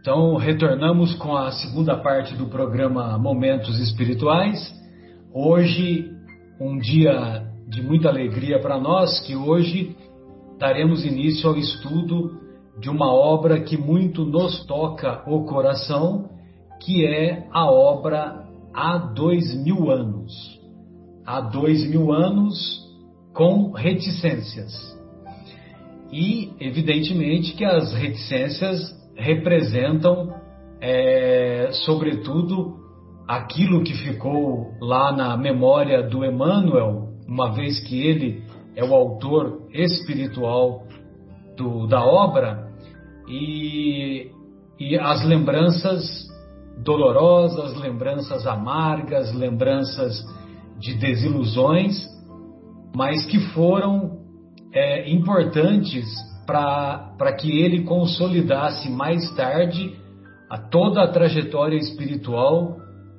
Então, retornamos com a segunda parte do programa Momentos Espirituais. Hoje, um dia de muita alegria para nós, que hoje daremos início ao estudo de uma obra que muito nos toca o coração, que é a obra Há Dois Mil Anos. Há dois mil anos com reticências. E, evidentemente, que as reticências representam, é, sobretudo, aquilo que ficou lá na memória do Emmanuel, uma vez que ele é o autor espiritual do, da obra, e, e as lembranças dolorosas, lembranças amargas, lembranças de desilusões, mas que foram é, importantes para que ele consolidasse mais tarde a toda a trajetória espiritual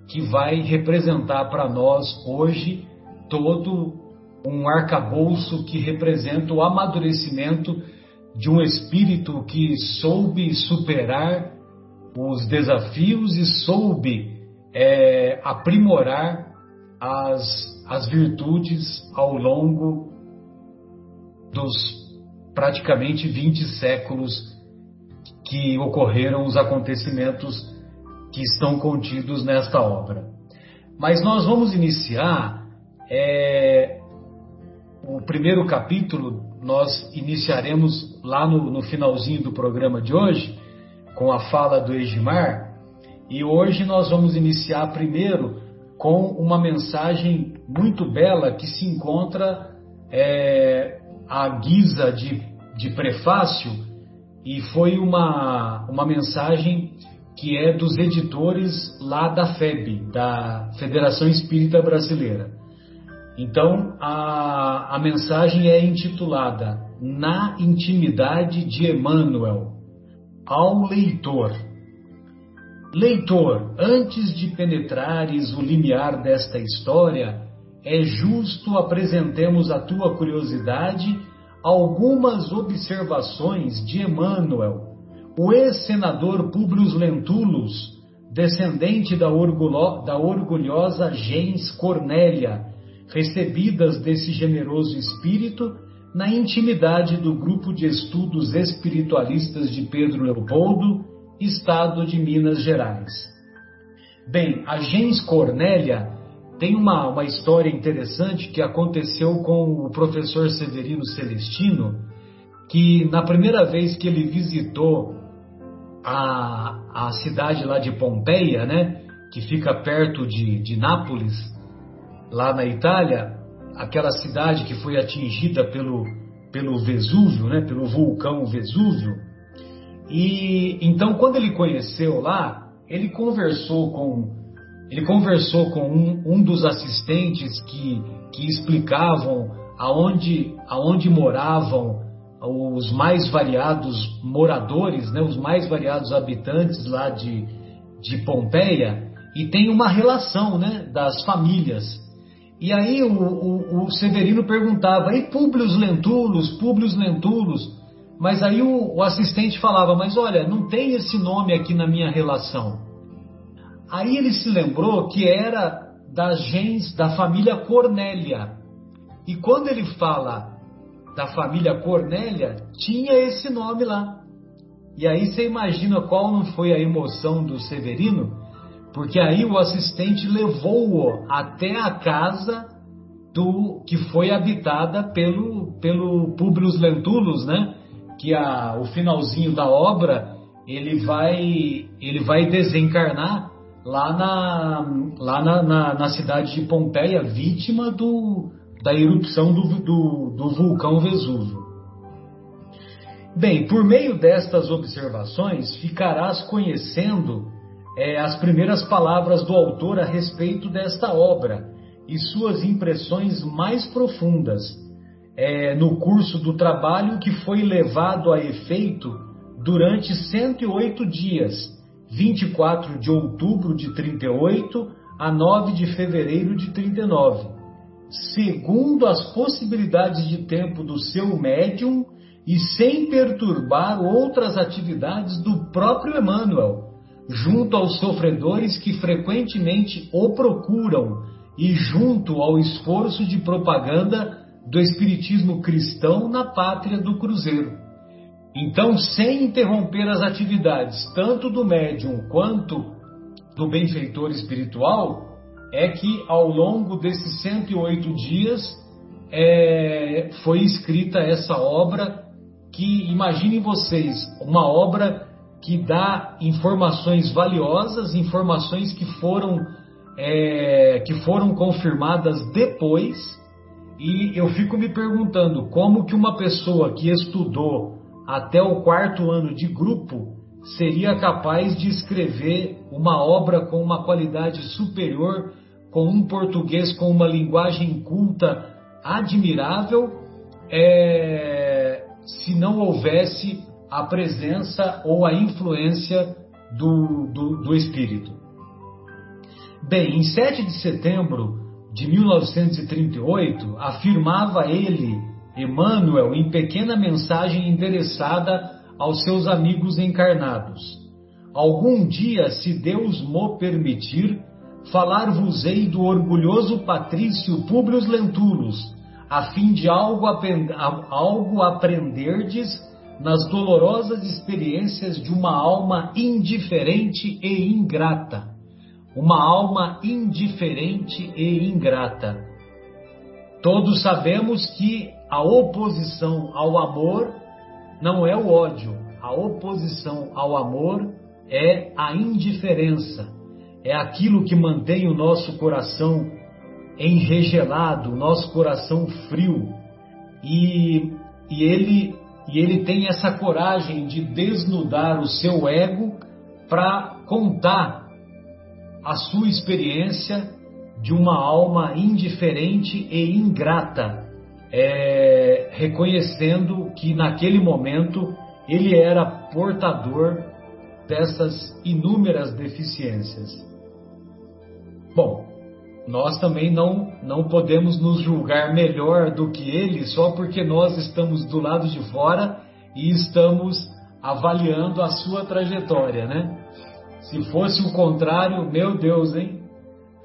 que vai representar para nós hoje todo um arcabouço que representa o amadurecimento de um espírito que soube superar os desafios e soube é, aprimorar as, as virtudes ao longo dos praticamente 20 séculos que ocorreram os acontecimentos que estão contidos nesta obra. Mas nós vamos iniciar é, o primeiro capítulo, nós iniciaremos lá no, no finalzinho do programa de hoje, com a fala do Egimar, e hoje nós vamos iniciar primeiro com uma mensagem muito bela que se encontra é, à guisa de, de prefácio e foi uma, uma mensagem que é dos editores lá da FEB, da Federação Espírita Brasileira. Então, a, a mensagem é intitulada Na Intimidade de Emmanuel, ao leitor. Leitor, antes de penetrares o limiar desta história, é justo apresentemos à tua curiosidade algumas observações de Emmanuel, o ex-senador Publius Lentulus, descendente da, orgulho, da orgulhosa gens Cornélia, recebidas desse generoso espírito na intimidade do grupo de estudos espiritualistas de Pedro Leopoldo, Estado de Minas Gerais. Bem, a gens Cornélia tem uma, uma história interessante que aconteceu com o professor Severino Celestino, que na primeira vez que ele visitou a, a cidade lá de Pompeia, né, que fica perto de, de Nápoles, lá na Itália, aquela cidade que foi atingida pelo, pelo Vesúvio, né, pelo vulcão Vesúvio. E então, quando ele conheceu lá, ele conversou com ele conversou com um, um dos assistentes que, que explicavam aonde, aonde moravam os mais variados moradores, né, os mais variados habitantes lá de, de Pompeia, e tem uma relação né, das famílias. E aí o, o, o Severino perguntava, e Públio Lentulus, Públio Lentulus? Mas aí o, o assistente falava, mas olha, não tem esse nome aqui na minha relação. Aí ele se lembrou que era da gens da família Cornélia. E quando ele fala da família Cornélia, tinha esse nome lá. E aí você imagina qual não foi a emoção do Severino, porque aí o assistente levou-o até a casa do que foi habitada pelo pelo Publius Lentulus, né? Que a, o finalzinho da obra ele vai ele vai desencarnar lá na, lá na, na, na cidade de Pompeia, vítima do, da erupção do, do, do vulcão Vesúvio. Bem, por meio destas observações, ficarás conhecendo é, as primeiras palavras do autor a respeito desta obra e suas impressões mais profundas é, no curso do trabalho que foi levado a efeito durante 108 dias 24 de outubro de 38 a 9 de fevereiro de 39, segundo as possibilidades de tempo do seu médium e sem perturbar outras atividades do próprio Emmanuel, junto aos sofredores que frequentemente o procuram e junto ao esforço de propaganda do espiritismo cristão na pátria do Cruzeiro. Então, sem interromper as atividades tanto do médium quanto do benfeitor espiritual, é que ao longo desses 108 dias é, foi escrita essa obra que, imaginem vocês, uma obra que dá informações valiosas, informações que foram, é, que foram confirmadas depois, e eu fico me perguntando como que uma pessoa que estudou até o quarto ano de grupo seria capaz de escrever uma obra com uma qualidade superior, com um português com uma linguagem culta admirável, é, se não houvesse a presença ou a influência do, do, do Espírito. Bem, em 7 de setembro de 1938, afirmava ele, Emmanuel, em pequena mensagem endereçada aos seus amigos encarnados: Algum dia, se Deus mo permitir, falar-vos-ei do orgulhoso patrício Públio Lentulus, a fim de algo, algo aprenderdes nas dolorosas experiências de uma alma indiferente e ingrata. Uma alma indiferente e ingrata. Todos sabemos que a oposição ao amor não é o ódio, a oposição ao amor é a indiferença, é aquilo que mantém o nosso coração enregelado, o nosso coração frio. E, e ele e ele tem essa coragem de desnudar o seu ego para contar a sua experiência de uma alma indiferente e ingrata, é, reconhecendo que naquele momento ele era portador dessas inúmeras deficiências. Bom, nós também não, não podemos nos julgar melhor do que ele só porque nós estamos do lado de fora e estamos avaliando a sua trajetória, né? Se fosse o contrário, meu Deus, hein?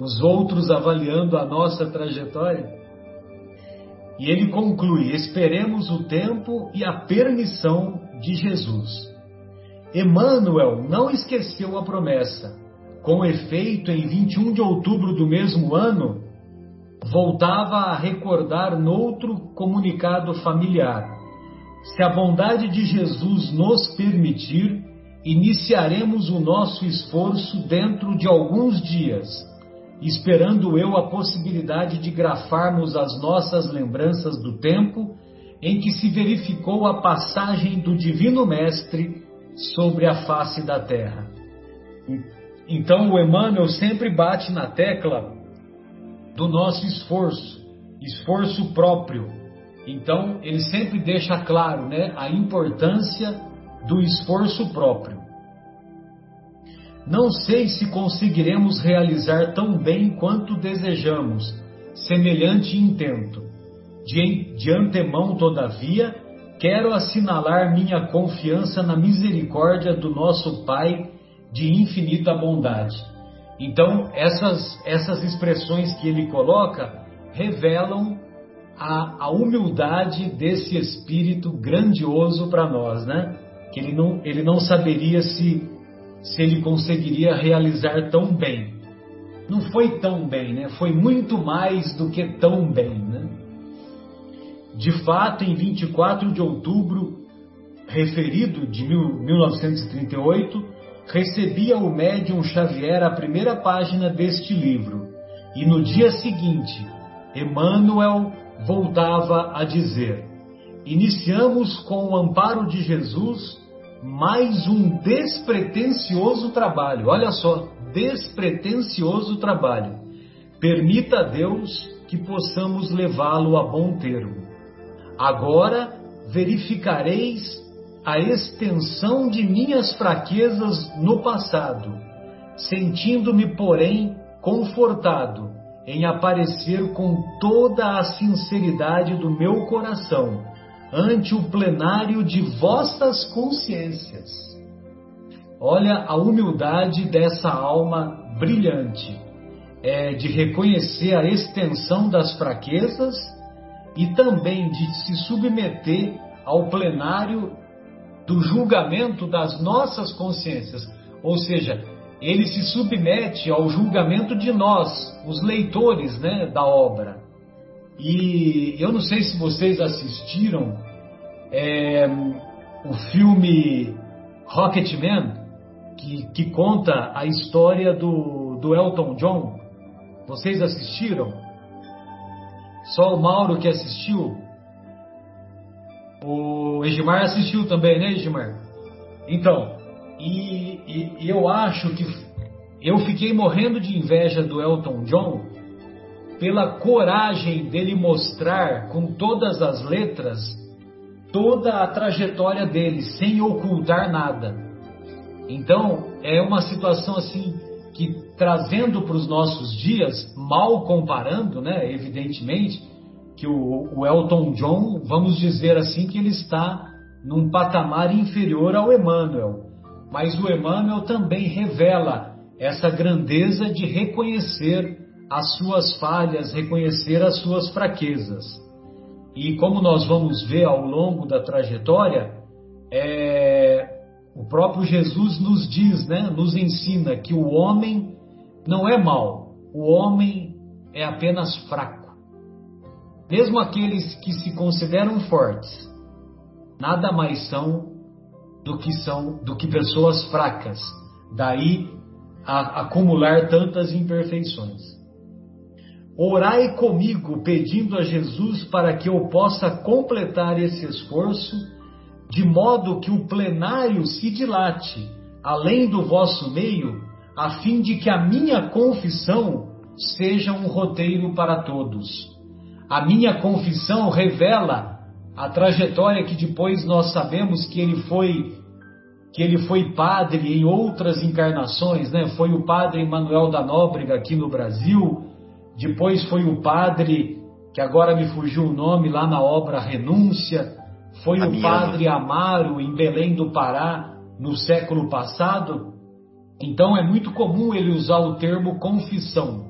Os outros avaliando a nossa trajetória. E ele conclui: esperemos o tempo e a permissão de Jesus. Emmanuel não esqueceu a promessa com efeito, em 21 de outubro do mesmo ano, voltava a recordar noutro comunicado familiar: Se a bondade de Jesus nos permitir, iniciaremos o nosso esforço dentro de alguns dias, esperando eu a possibilidade de grafarmos as nossas lembranças do tempo em que se verificou a passagem do Divino Mestre sobre a face da terra. Então o Emmanuel sempre bate na tecla do nosso esforço, esforço próprio. Então ele sempre deixa claro, né, a importância do esforço próprio. Não sei se conseguiremos realizar tão bem quanto desejamos semelhante intento. De, de antemão, todavia, quero assinalar minha confiança na misericórdia do nosso Pai de infinita bondade. Então, essas, essas expressões que ele coloca revelam a, a humildade desse espírito grandioso para nós, né? Que ele não, ele não saberia se, se ele conseguiria realizar tão bem. Não foi tão bem, né? Foi muito mais do que tão bem, né? De fato, em 24 de outubro, referido de mil, 1938, recebia o médium Xavier a primeira página deste livro, e no dia seguinte, Emmanuel voltava a dizer: Iniciamos com o amparo de Jesus mais um despretensioso trabalho. Olha só, despretensioso trabalho. Permita a Deus que possamos levá-lo a bom termo. Agora verificareis a extensão de minhas fraquezas no passado, sentindo-me, porém, confortado em aparecer com toda a sinceridade do meu coração, ante o plenário de vossas consciências. Olha a humildade dessa alma brilhante, é, de reconhecer a extensão das fraquezas e também de se submeter ao plenário do julgamento das nossas consciências. Ou seja, ele se submete ao julgamento de nós, os leitores né, da obra. E eu não sei se vocês assistiram é, o filme Rocketman, que, que conta a história do, do Elton John. Vocês assistiram? Só o Mauro que assistiu? O Egimar assistiu também, né, Egimar? Então, e, e eu acho que eu fiquei morrendo de inveja do Elton John pela coragem dele mostrar com todas as letras toda a trajetória dele, sem ocultar nada. Então, é uma situação assim que trazendo para os nossos dias, mal comparando, né, evidentemente, que o, o Elton John, vamos dizer assim, que ele está num patamar inferior ao Emmanuel. Mas o Emmanuel também revela essa grandeza de reconhecer as suas falhas, reconhecer as suas fraquezas. E como nós vamos ver ao longo da trajetória, é, o próprio Jesus nos diz, né, nos ensina que o homem não é mau, o homem é apenas fraco. Mesmo aqueles que se consideram fortes, nada mais são do que são do que pessoas fracas. Daí a acumular tantas imperfeições. Orai comigo, pedindo a Jesus para que eu possa completar esse esforço, de modo que o plenário se dilate além do vosso meio, a fim de que a minha confissão seja um roteiro para todos. A minha confissão revela a trajetória que depois nós sabemos que ele foi que ele foi padre em outras encarnações, né? Foi o padre Manuel da Nóbrega aqui no Brasil, depois foi o padre que agora me fugiu o nome lá na obra Renúncia, foi o padre Amaro em Belém do Pará no século passado. Então é muito comum ele usar o termo confissão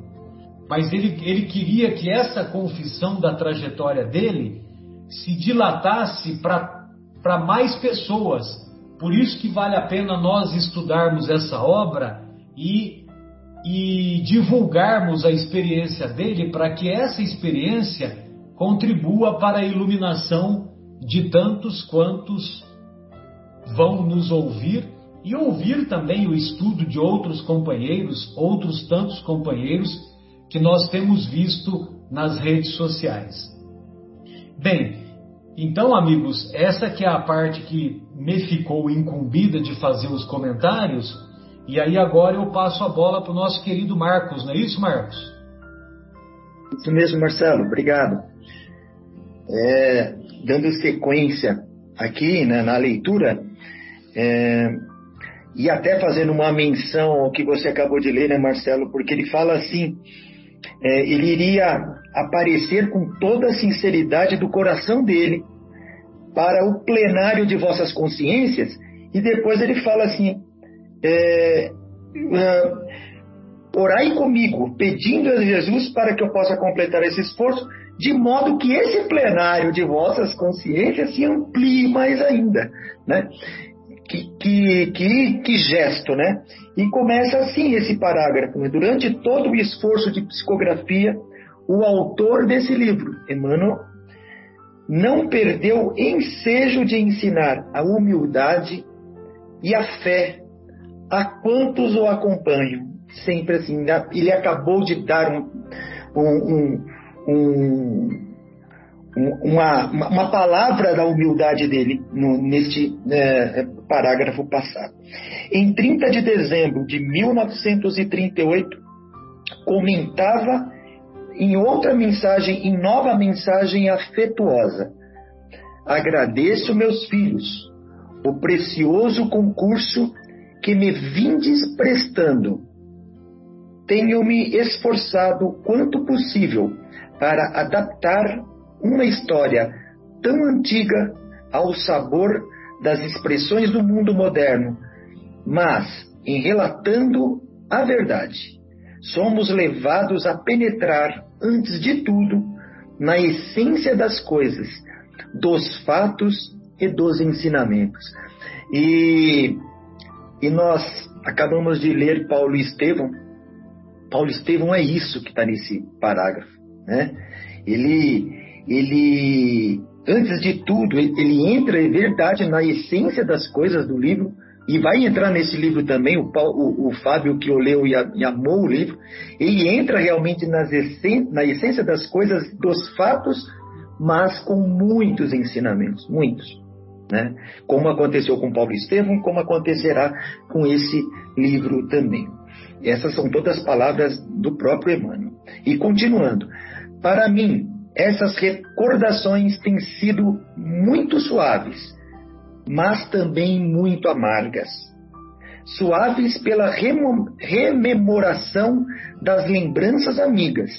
mas ele, ele queria que essa confissão da trajetória dele se dilatasse para mais pessoas. Por isso que vale a pena nós estudarmos essa obra e, e divulgarmos a experiência dele para que essa experiência contribua para a iluminação de tantos quantos vão nos ouvir e ouvir também o estudo de outros companheiros, outros tantos companheiros que nós temos visto nas redes sociais. Bem, então, amigos, essa que é a parte que me ficou incumbida de fazer os comentários, e aí agora eu passo a bola para o nosso querido Marcos, não é isso, Marcos? Isso mesmo, Marcelo, obrigado. É, dando sequência aqui né, na leitura, é, e até fazendo uma menção ao que você acabou de ler, né, Marcelo, porque ele fala assim é, ele iria aparecer com toda a sinceridade do coração dele para o plenário de vossas consciências, e depois ele fala assim: é, orai comigo, pedindo a Jesus para que eu possa completar esse esforço, de modo que esse plenário de vossas consciências se amplie mais ainda. Né? Que, que, que, que gesto, né? E começa assim esse parágrafo. Né? Durante todo o esforço de psicografia, o autor desse livro, Emmanuel, não perdeu ensejo de ensinar a humildade e a fé a quantos o acompanham. Sempre assim, ele acabou de dar um, um, um, uma, uma palavra da humildade dele no, neste é, parágrafo passado. Em 30 de dezembro de 1938, comentava em outra mensagem, em nova mensagem afetuosa: Agradeço, meus filhos, o precioso concurso que me vindes prestando. Tenho-me esforçado quanto possível para adaptar uma história tão antiga ao sabor das expressões do mundo moderno, mas, em relatando a verdade, somos levados a penetrar, antes de tudo, na essência das coisas, dos fatos e dos ensinamentos. E, e nós acabamos de ler Paulo Estevão. Paulo Estevão é isso que está nesse parágrafo. Né? Ele, ele, antes de tudo, ele entra, é verdade, na essência das coisas do livro, e vai entrar nesse livro também, o, o, o Fábio que o leu e, a, e, amou o livro, ele entra realmente nas essen, na essência das coisas, dos fatos, mas com muitos ensinamentos, muitos. Né? Como aconteceu com Paulo Estevam, como acontecerá com esse livro também. Essas são todas palavras do próprio Emmanuel. E continuando, para mim, essas recordações têm sido muito suaves, mas também muito amargas. Suaves pela rememoração das lembranças amigas,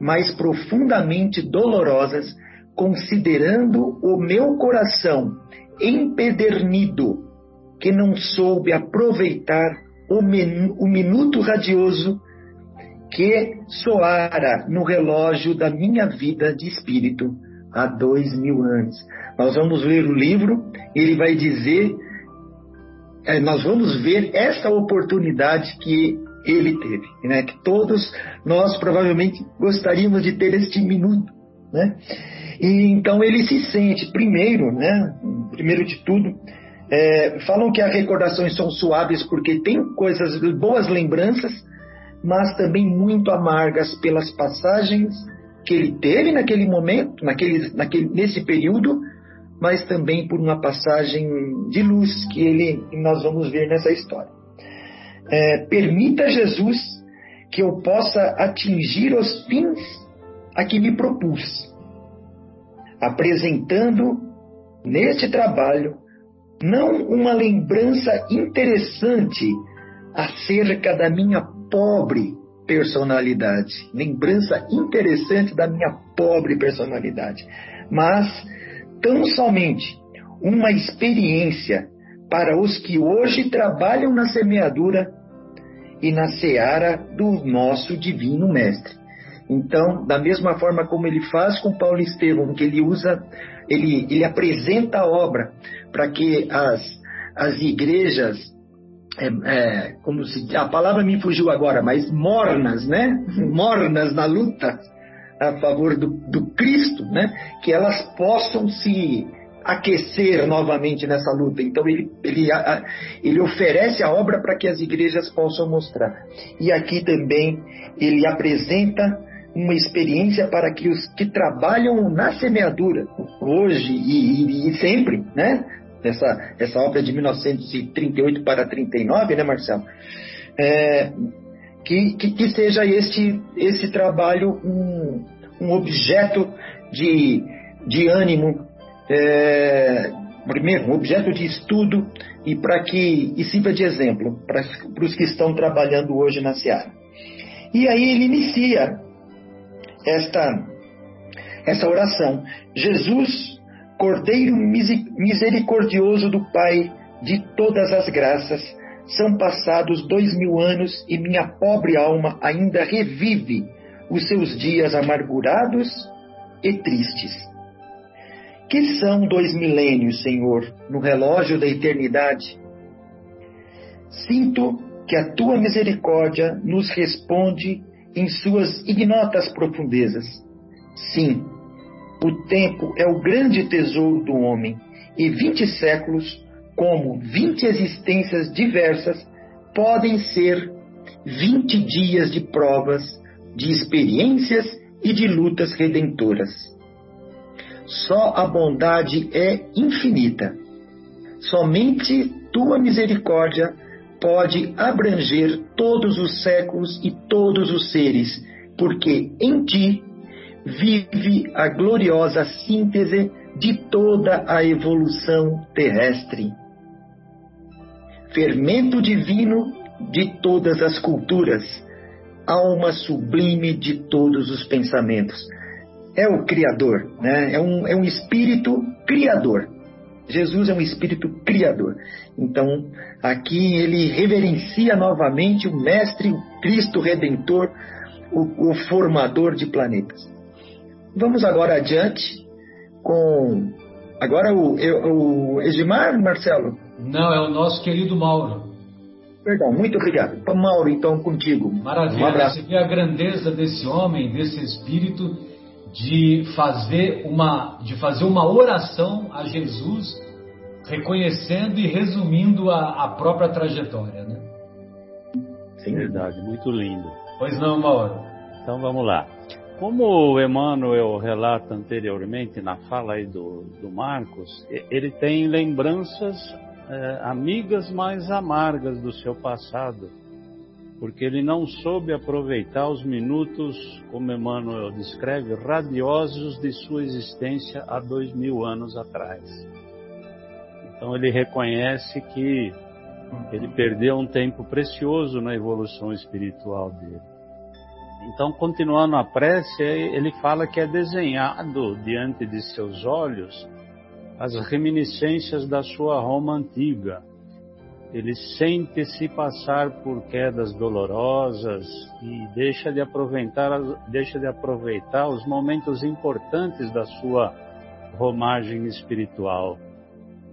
mas profundamente dolorosas, considerando o meu coração empedernido, que não soube aproveitar o, o minuto radioso que soara no relógio da minha vida de espírito há dois mil anos. Nós vamos ler o livro, ele vai dizer, é, nós vamos ver essa oportunidade que ele teve, né? que todos nós provavelmente gostaríamos de ter este minuto. Né? E então ele se sente, primeiro, né? primeiro de tudo, é, falam que as recordações são suaves porque tem coisas, boas lembranças, mas também muito amargas pelas passagens que ele teve naquele momento, naquele, naquele, nesse período, mas também por uma passagem de luz que ele nós vamos ver nessa história. É, permita Jesus que eu possa atingir os fins a que me propus, apresentando neste trabalho não uma lembrança interessante acerca da minha pobre personalidade, lembrança interessante da minha pobre personalidade, mas tão somente uma experiência para os que hoje trabalham na semeadura e na seara do nosso divino mestre. Então, da mesma forma como ele faz com Paulo Estevão, que ele usa, ele, ele apresenta a obra para que as, as igrejas é, é, como se a palavra me fugiu agora, mas mornas, né? Mornas na luta a favor do, do Cristo, né? Que elas possam se aquecer novamente nessa luta. Então ele, ele, ele oferece a obra para que as igrejas possam mostrar. E aqui também ele apresenta uma experiência para que os que trabalham na semeadura, hoje e, e, e sempre, né? essa, essa obra de 1938 para 39, né, Marcelo? É, que, que, que, seja este, esse trabalho um, um objeto de, de ânimo, é, primeiro, um objeto de estudo e para que e sirva de exemplo para, os que estão trabalhando hoje na Seara. E aí ele inicia esta, essa oração. Jesus Cordeiro misericordioso do Pai de todas as graças, são passados dois mil anos e minha pobre alma ainda revive os seus dias amargurados e tristes. Que são dois milênios, Senhor, no relógio da eternidade? Sinto que a tua misericórdia nos responde em suas ignotas profundezas. Sim, o tempo é o grande tesouro do homem, e vinte séculos, como vinte existências diversas, podem ser vinte dias de provas, de experiências e de lutas redentoras. Só a bondade é infinita. Somente tua misericórdia pode abranger todos os séculos e todos os seres, porque em ti vive a gloriosa síntese de toda a evolução terrestre. Fermento divino de todas as culturas, alma sublime de todos os pensamentos. é o Criador, né? é, um, é um espírito criador. Jesus é um espírito criador. Então, aqui ele reverencia novamente o Mestre, o Cristo Redentor, o, o formador de planetas. Vamos agora adiante com. Agora o, o Edmar, Marcelo? Não, é o nosso querido Mauro. Perdão, muito obrigado. Mauro, então, contigo. Maravilha. Um abraço. Você vê a grandeza desse homem, desse espírito, de fazer uma, de fazer uma oração a Jesus, reconhecendo e resumindo a, a própria trajetória, né? Sim. Verdade, muito lindo. Pois não, Mauro. Então vamos lá. Como o Emmanuel relata anteriormente na fala aí do, do Marcos, ele tem lembranças é, amigas mais amargas do seu passado, porque ele não soube aproveitar os minutos, como Emmanuel descreve, radiosos de sua existência há dois mil anos atrás. Então ele reconhece que ele perdeu um tempo precioso na evolução espiritual dele. Então, continuando a prece, ele fala que é desenhado diante de seus olhos as reminiscências da sua Roma antiga. Ele sente-se passar por quedas dolorosas e deixa de aproveitar, deixa de aproveitar os momentos importantes da sua romagem espiritual,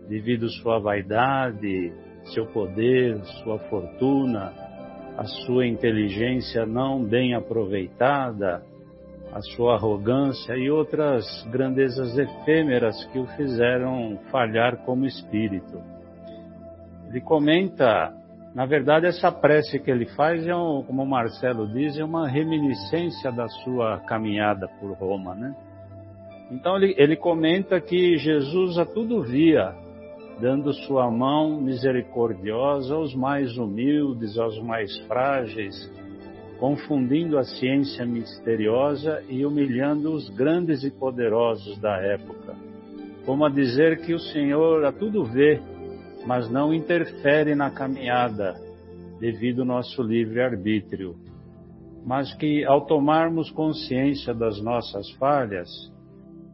devido sua vaidade, seu poder, sua fortuna, a sua inteligência não bem aproveitada, a sua arrogância e outras grandezas efêmeras que o fizeram falhar como espírito. Ele comenta, na verdade, essa prece que ele faz é, um, como o Marcelo diz, é uma reminiscência da sua caminhada por Roma, né? Então ele, ele comenta que Jesus a tudo via, dando sua mão misericordiosa aos mais humildes, aos mais frágeis, confundindo a ciência misteriosa e humilhando os grandes e poderosos da época, como a dizer que o Senhor a tudo vê, mas não interfere na caminhada, devido ao nosso livre-arbítrio, mas que ao tomarmos consciência das nossas falhas,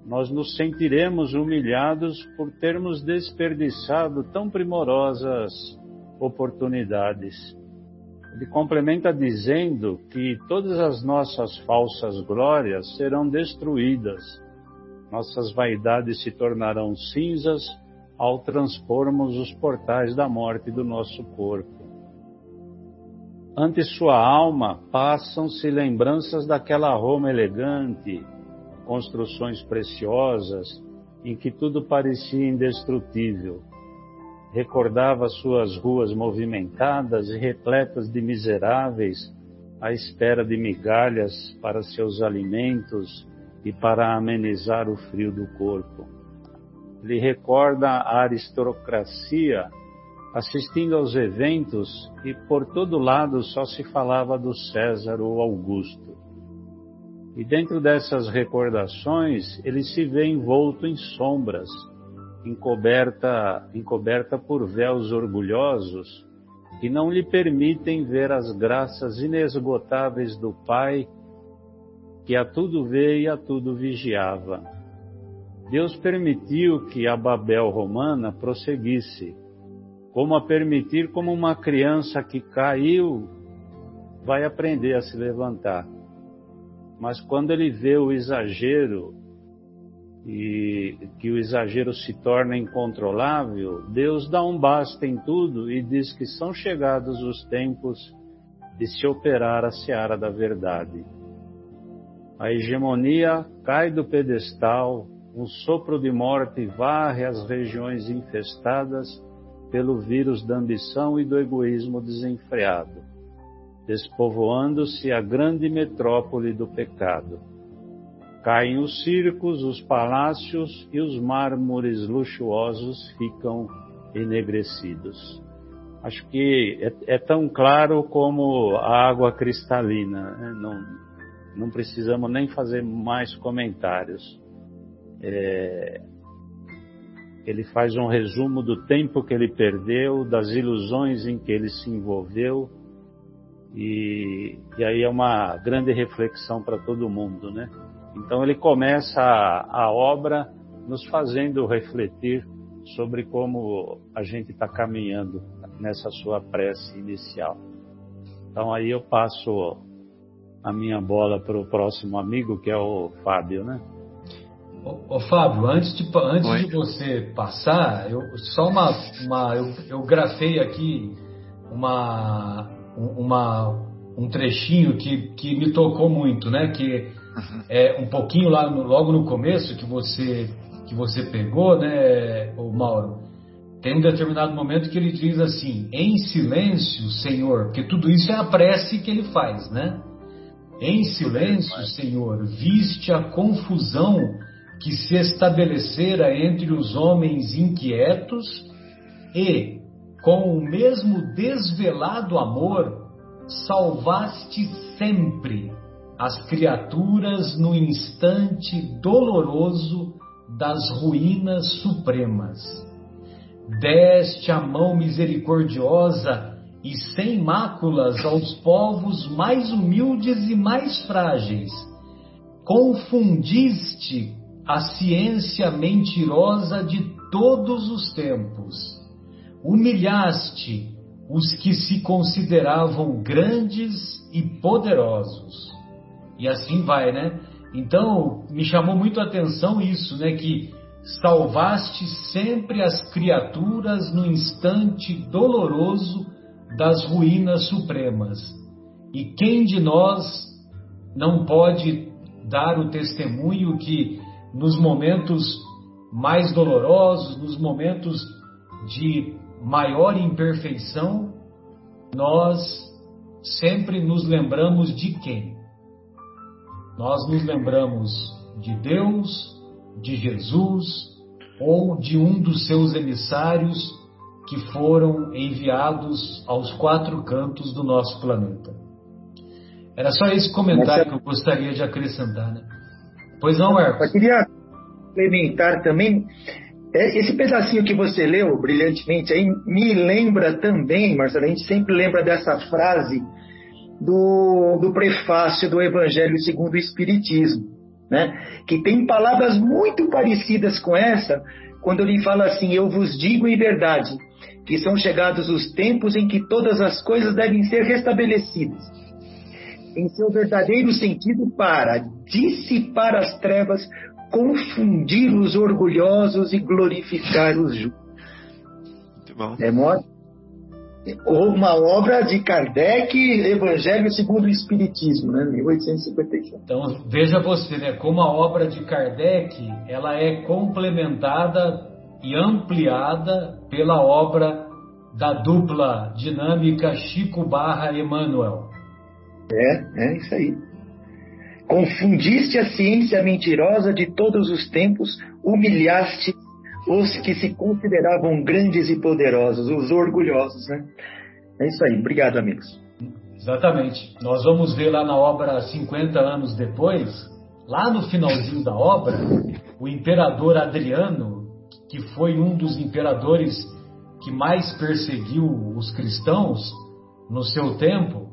nós nos sentiremos humilhados por termos desperdiçado tão primorosas oportunidades. Ele complementa dizendo que todas as nossas falsas glórias serão destruídas, nossas vaidades se tornarão cinzas ao transpormos os portais da morte do nosso corpo. Ante sua alma passam-se lembranças daquela Roma elegante, construções preciosas, em que tudo parecia indestrutível. Recordava suas ruas movimentadas e repletas de miseráveis, à espera de migalhas para seus alimentos e para amenizar o frio do corpo. Ele recorda a aristocracia assistindo aos eventos e por todo lado só se falava do César ou Augusto. E dentro dessas recordações, ele se vê envolto em sombras, encoberta, encoberta por véus orgulhosos que não lhe permitem ver as graças inesgotáveis do Pai, que a tudo vê e a tudo vigiava. Deus permitiu que a Babel romana prosseguisse, como a permitir como uma criança que caiu vai aprender a se levantar. Mas quando ele vê o exagero e que o exagero se torna incontrolável, Deus dá um basta em tudo e diz que são chegados os tempos de se operar a seara da verdade. A hegemonia cai do pedestal, um sopro de morte varre as regiões infestadas pelo vírus da ambição e do egoísmo desenfreado despovoando-se a grande metrópole do pecado. Caem os circos, os palácios e os mármores luxuosos ficam enegrecidos. Acho que é, é tão claro como a água cristalina, né? não, não precisamos nem fazer mais comentários. É, ele faz um resumo do tempo que ele perdeu, das ilusões em que ele se envolveu, e, e aí é uma grande reflexão para todo mundo, né? Então ele começa a, a obra nos fazendo refletir sobre como a gente está caminhando nessa sua prece inicial. Então aí eu passo a minha bola para o próximo amigo, que é o Fábio, né? Ô, ô Fábio, antes, de, antes de você passar, eu, só uma, uma eu, eu grafei aqui uma, uma, um trechinho que, que me tocou muito, né? Que é um pouquinho lá no, logo no começo que você que você pegou, né, o Mauro? Tem um determinado momento que ele diz assim: em silêncio, Senhor, porque tudo isso é a prece que ele faz, né? Em silêncio, Senhor, viste a confusão que se estabelecera entre os homens inquietos e, com o mesmo desvelado amor, salvaste sempre as criaturas no instante doloroso das ruínas supremas. Deste a mão misericordiosa e sem máculas aos povos mais humildes e mais frágeis. Confundiste a ciência mentirosa de todos os tempos. Humilhaste os que se consideravam grandes e poderosos. E assim vai, né? Então, me chamou muito a atenção isso, né? Que salvaste sempre as criaturas no instante doloroso das ruínas supremas. E quem de nós não pode dar o testemunho que nos momentos mais dolorosos, nos momentos de maior imperfeição, nós sempre nos lembramos de quem? Nós nos lembramos de Deus, de Jesus ou de um dos seus emissários que foram enviados aos quatro cantos do nosso planeta. Era só esse comentário que eu gostaria de acrescentar, né? Pois não, Marcos? Eu queria complementar também esse pedacinho que você leu brilhantemente aí me lembra também, Marcelo, a gente sempre lembra dessa frase do, do prefácio do Evangelho segundo o Espiritismo, né? que tem palavras muito parecidas com essa, quando ele fala assim: Eu vos digo em verdade, que são chegados os tempos em que todas as coisas devem ser restabelecidas, em seu verdadeiro sentido, para dissipar as trevas, confundir os orgulhosos e glorificar os justos. Muito bom. É modo uma obra de Kardec, Evangelho segundo o Espiritismo, né, 1857. Então veja você, né, como a obra de Kardec ela é complementada e ampliada pela obra da dupla dinâmica Chico Barra Emmanuel. É, é isso aí. Confundiste a ciência mentirosa de todos os tempos, humilhaste os que se consideravam grandes e poderosos, os orgulhosos, né? É isso aí. Obrigado, amigos. Exatamente. Nós vamos ver lá na obra 50 anos depois, lá no finalzinho da obra, o imperador Adriano, que foi um dos imperadores que mais perseguiu os cristãos no seu tempo.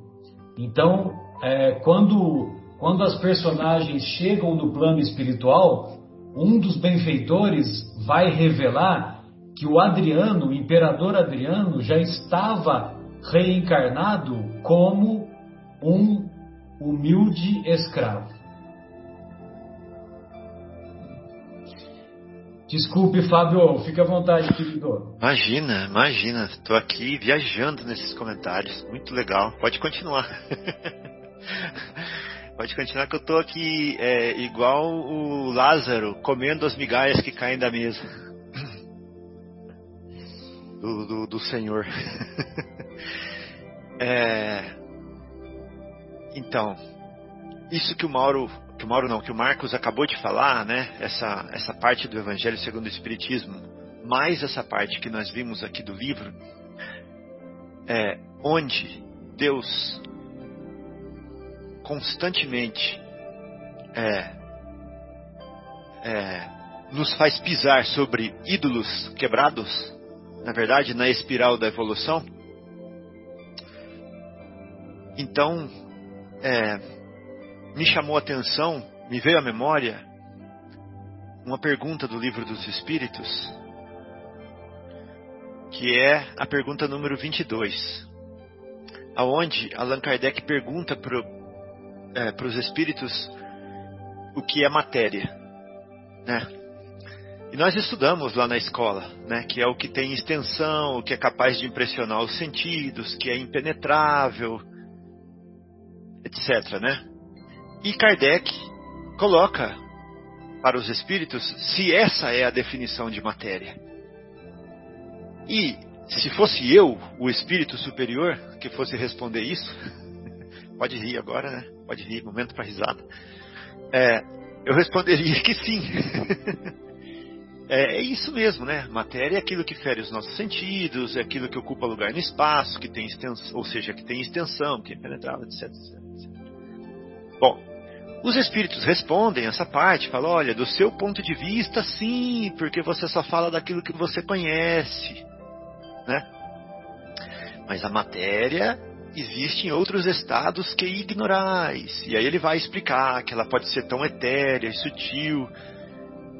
Então, é, quando, quando as personagens chegam no plano espiritual, um dos benfeitores vai revelar que o Adriano, o imperador Adriano, já estava reencarnado como um humilde escravo. Desculpe, Fábio, fique à vontade, querido. Imagina, imagina. Estou aqui viajando nesses comentários. Muito legal. Pode continuar. Pode continuar que eu tô aqui é, igual o Lázaro, comendo as migalhas que caem da mesa. Do, do, do Senhor. é, então, isso que o Mauro, que o Mauro não, que o Marcos acabou de falar, né? Essa, essa parte do Evangelho segundo o Espiritismo, mais essa parte que nós vimos aqui do livro, é onde Deus constantemente é, é, nos faz pisar sobre ídolos quebrados, na verdade, na espiral da evolução. Então, é, me chamou a atenção me veio à memória uma pergunta do livro dos Espíritos, que é a pergunta número 22, aonde Allan Kardec pergunta para é, os espíritos o que é matéria, né? E nós estudamos lá na escola, né, que é o que tem extensão, o que é capaz de impressionar os sentidos, que é impenetrável, etc, né? E Kardec coloca para os espíritos se essa é a definição de matéria. E se fosse eu, o espírito superior, que fosse responder isso, pode rir agora, né? Pode rir, momento para risada. É, eu responderia que sim. é, é, isso mesmo, né? Matéria é aquilo que fere os nossos sentidos, é aquilo que ocupa lugar no espaço, que tem extensão, ou seja, que tem extensão, que é penetrável, etc, etc, etc. Bom, os espíritos respondem essa parte, falam, olha, do seu ponto de vista, sim, porque você só fala daquilo que você conhece, né? Mas a matéria existe em outros estados que ignorais. E aí ele vai explicar que ela pode ser tão etérea e sutil,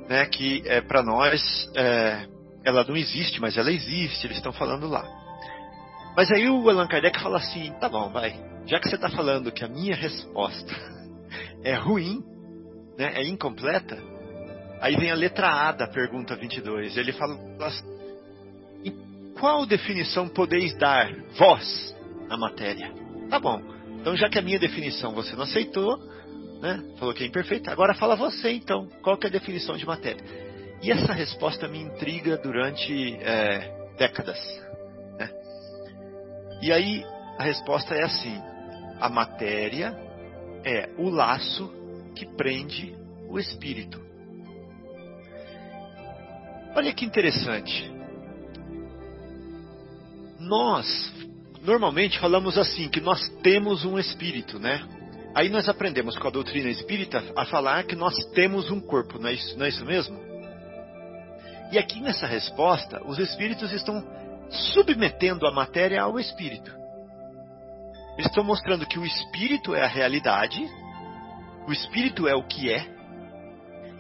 né, que é, para nós é, ela não existe, mas ela existe, eles estão falando lá. Mas aí o Allan Kardec fala assim: tá bom, vai, já que você está falando que a minha resposta é ruim, né, é incompleta, aí vem a letra A da pergunta 22. Ele fala assim: qual definição podeis dar, vós, a matéria. Tá bom. Então, já que a minha definição você não aceitou, né? Falou que é imperfeita, agora fala você então. Qual que é a definição de matéria? E essa resposta me intriga durante é, décadas. Né? E aí a resposta é assim: a matéria é o laço que prende o espírito. Olha que interessante. Nós normalmente falamos assim, que nós temos um espírito, né? Aí nós aprendemos com a doutrina espírita a falar que nós temos um corpo, não é isso, não é isso mesmo? E aqui nessa resposta, os espíritos estão submetendo a matéria ao espírito. Eles estão mostrando que o espírito é a realidade, o espírito é o que é,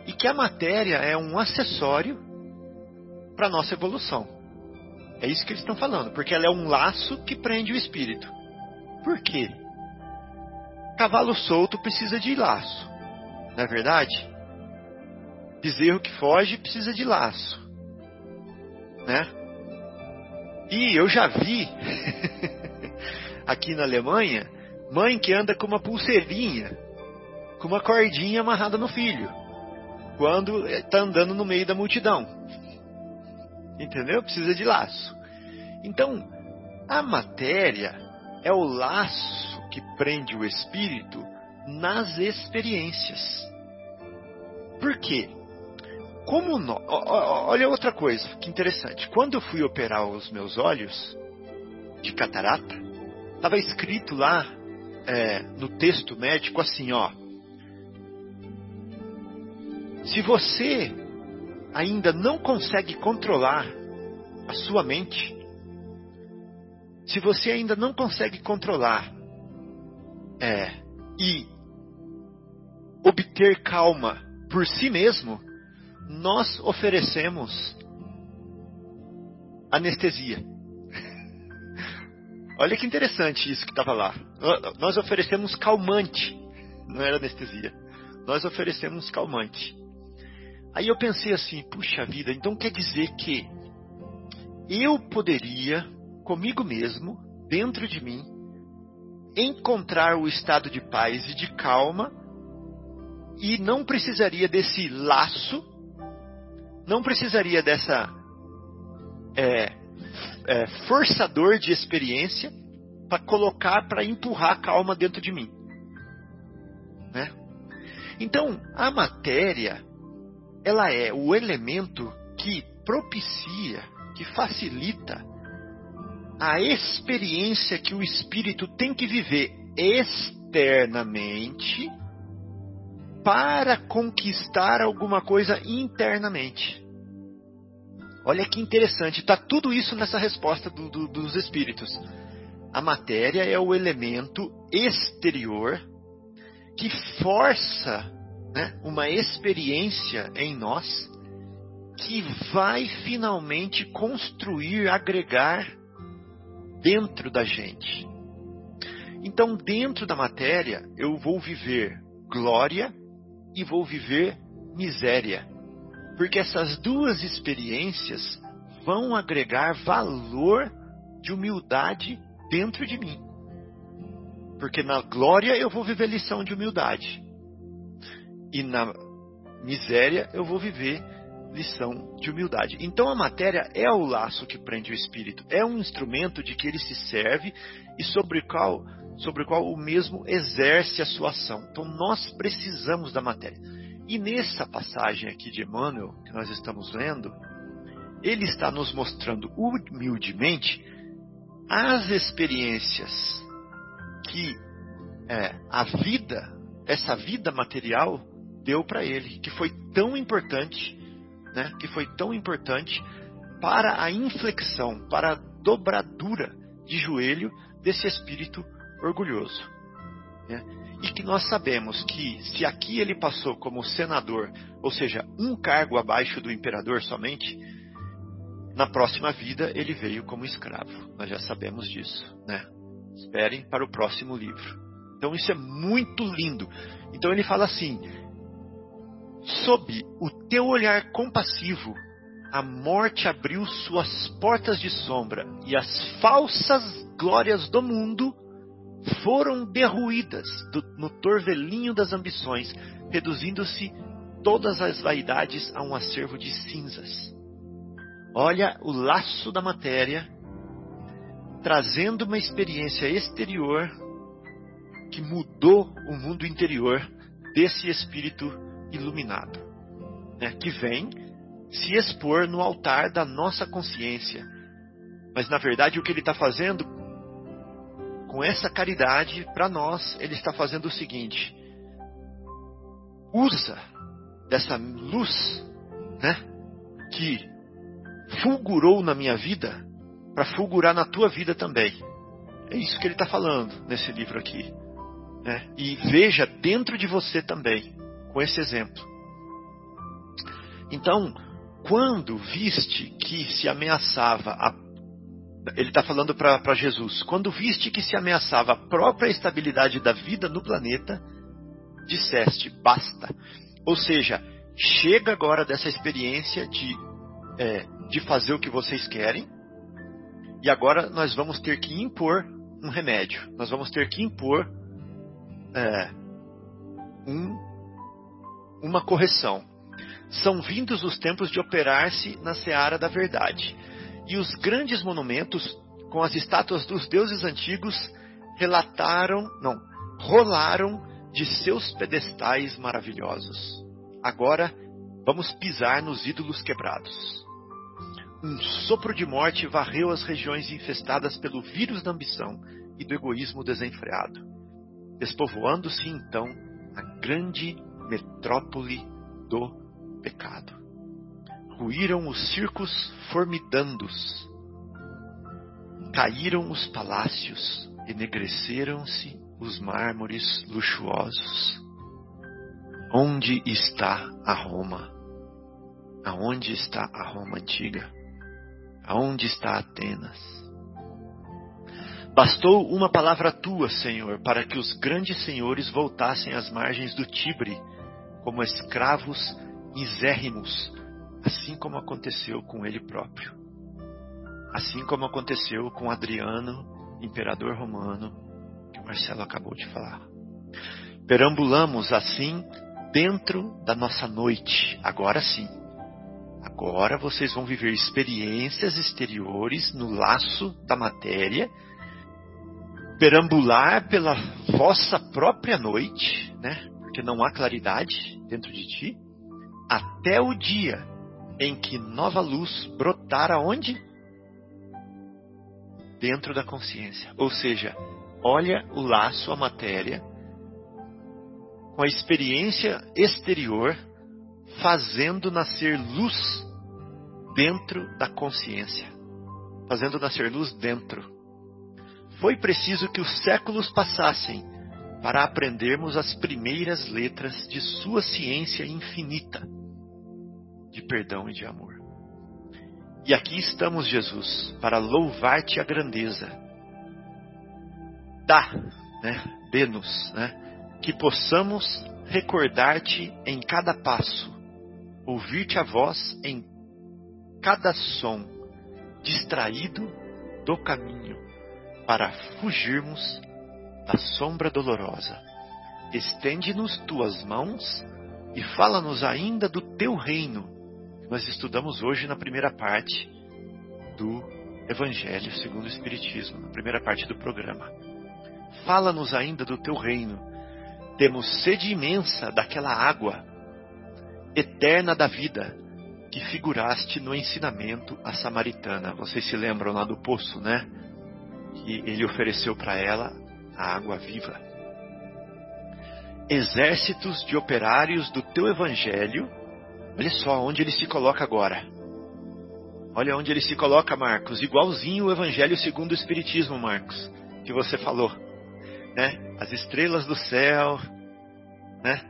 e que a matéria é um acessório para a nossa evolução. É isso que eles estão falando, porque ela é um laço que prende o espírito. Por quê? Cavalo solto precisa de laço, não é verdade? Bezerro que foge precisa de laço, né? E eu já vi aqui na Alemanha mãe que anda com uma pulseirinha, com uma cordinha amarrada no filho, quando está andando no meio da multidão. Entendeu? Precisa de laço. Então, a matéria é o laço que prende o espírito nas experiências. Por quê? Como no... olha outra coisa que interessante. Quando eu fui operar os meus olhos de catarata, estava escrito lá é, no texto médico assim, ó. Se você ainda não consegue controlar a sua mente, se você ainda não consegue controlar é, e obter calma por si mesmo, nós oferecemos anestesia. Olha que interessante isso que estava lá. Nós oferecemos calmante, não era anestesia. Nós oferecemos calmante. Aí eu pensei assim, puxa vida, então quer dizer que eu poderia, comigo mesmo, dentro de mim, encontrar o estado de paz e de calma e não precisaria desse laço, não precisaria dessa é, é, forçador de experiência para colocar, para empurrar a calma dentro de mim. Né? Então, a matéria ela é o elemento que propicia, que facilita a experiência que o espírito tem que viver externamente para conquistar alguma coisa internamente. Olha que interessante, está tudo isso nessa resposta do, do, dos espíritos. A matéria é o elemento exterior que força né, uma experiência em nós que vai finalmente construir, agregar dentro da gente. Então, dentro da matéria, eu vou viver glória e vou viver miséria. Porque essas duas experiências vão agregar valor de humildade dentro de mim. Porque na glória eu vou viver lição de humildade. E na miséria eu vou viver lição de humildade. Então a matéria é o laço que prende o espírito, é um instrumento de que ele se serve e sobre o qual, sobre o qual o mesmo exerce a sua ação. Então nós precisamos da matéria. E nessa passagem aqui de Emmanuel, que nós estamos lendo, ele está nos mostrando humildemente as experiências que é, a vida, essa vida material, deu para ele, que foi tão importante, né, que foi tão importante para a inflexão, para a dobradura de joelho desse espírito orgulhoso. Né? E que nós sabemos que se aqui ele passou como senador, ou seja, um cargo abaixo do imperador somente, na próxima vida ele veio como escravo. Nós já sabemos disso, né? Esperem para o próximo livro. Então isso é muito lindo. Então ele fala assim: sob o teu olhar compassivo, a morte abriu suas portas de sombra e as falsas glórias do mundo foram derruídas do, no torvelinho das ambições, reduzindo-se todas as vaidades a um acervo de cinzas. Olha o laço da matéria, trazendo uma experiência exterior que mudou o mundo interior desse espírito iluminado, né, que vem se expor no altar da nossa consciência. Mas na verdade o que ele está fazendo com essa caridade para nós, ele está fazendo o seguinte: usa dessa luz, né, que fulgurou na minha vida para fulgurar na tua vida também. É isso que ele está falando nesse livro aqui. Né? E veja dentro de você também, com esse exemplo. Então, quando viste que se ameaçava a ele está falando para Jesus. Quando viste que se ameaçava a própria estabilidade da vida no planeta, disseste, basta. Ou seja, chega agora dessa experiência de é, de fazer o que vocês querem, e agora nós vamos ter que impor um remédio, nós vamos ter que impor é, um, uma correção. São vindos os tempos de operar-se na seara da verdade, e os grandes monumentos com as estátuas dos deuses antigos relataram, não, rolaram de seus pedestais maravilhosos. Agora vamos pisar nos ídolos quebrados. Um sopro de morte varreu as regiões infestadas pelo vírus da ambição e do egoísmo desenfreado, despovoando-se então a grande metrópole do pecado. Ruíram os circos formidandos, caíram os palácios, enegreceram-se os mármores luxuosos. Onde está a Roma? Aonde está a Roma antiga? Aonde está Atenas? Bastou uma palavra tua, Senhor, para que os grandes senhores voltassem às margens do Tibre, como escravos misérrimos, assim como aconteceu com ele próprio. Assim como aconteceu com Adriano, imperador romano, que o Marcelo acabou de falar. Perambulamos assim dentro da nossa noite, agora sim Agora vocês vão viver experiências exteriores no laço da matéria, perambular pela vossa própria noite, né? Porque não há claridade dentro de ti, até o dia em que nova luz brotar aonde? Dentro da consciência. Ou seja, olha o laço, a matéria, com a experiência exterior fazendo nascer luz dentro da consciência, fazendo nascer luz dentro. Foi preciso que os séculos passassem para aprendermos as primeiras letras de Sua ciência infinita de perdão e de amor. E aqui estamos, Jesus, para louvar-te a grandeza. Dá, né? Dê-nos, né? Que possamos recordar-te em cada passo, ouvir-te a voz em cada som, distraído do caminho, para fugirmos da sombra dolorosa. Estende-nos tuas mãos e fala-nos ainda do teu reino. Nós estudamos hoje na primeira parte do Evangelho segundo o Espiritismo, na primeira parte do programa. Fala-nos ainda do teu reino. Temos sede imensa daquela água eterna da vida que figuraste no ensinamento à samaritana. Vocês se lembram lá do poço, né? Que ele ofereceu para ela a água viva. Exércitos de operários do teu evangelho. Olha só onde ele se coloca agora. Olha onde ele se coloca, Marcos. Igualzinho o evangelho segundo o Espiritismo, Marcos, que você falou. Né? As estrelas do céu, né?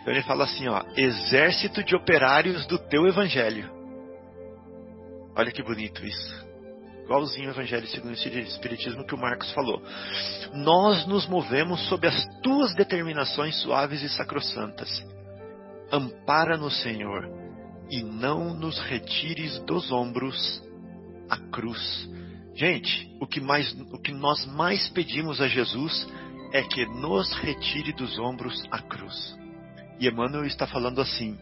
Então ele fala assim, ó, exército de operários do teu evangelho. Olha que bonito isso. Igualzinho o evangelho segundo o espiritismo que o Marcos falou. Nós nos movemos sob as tuas determinações suaves e sacrossantas. Ampara-nos, Senhor, e não nos retires dos ombros a cruz. Gente, o que, mais, o que nós mais pedimos a Jesus é que nos retire dos ombros a cruz. E Emmanuel está falando assim: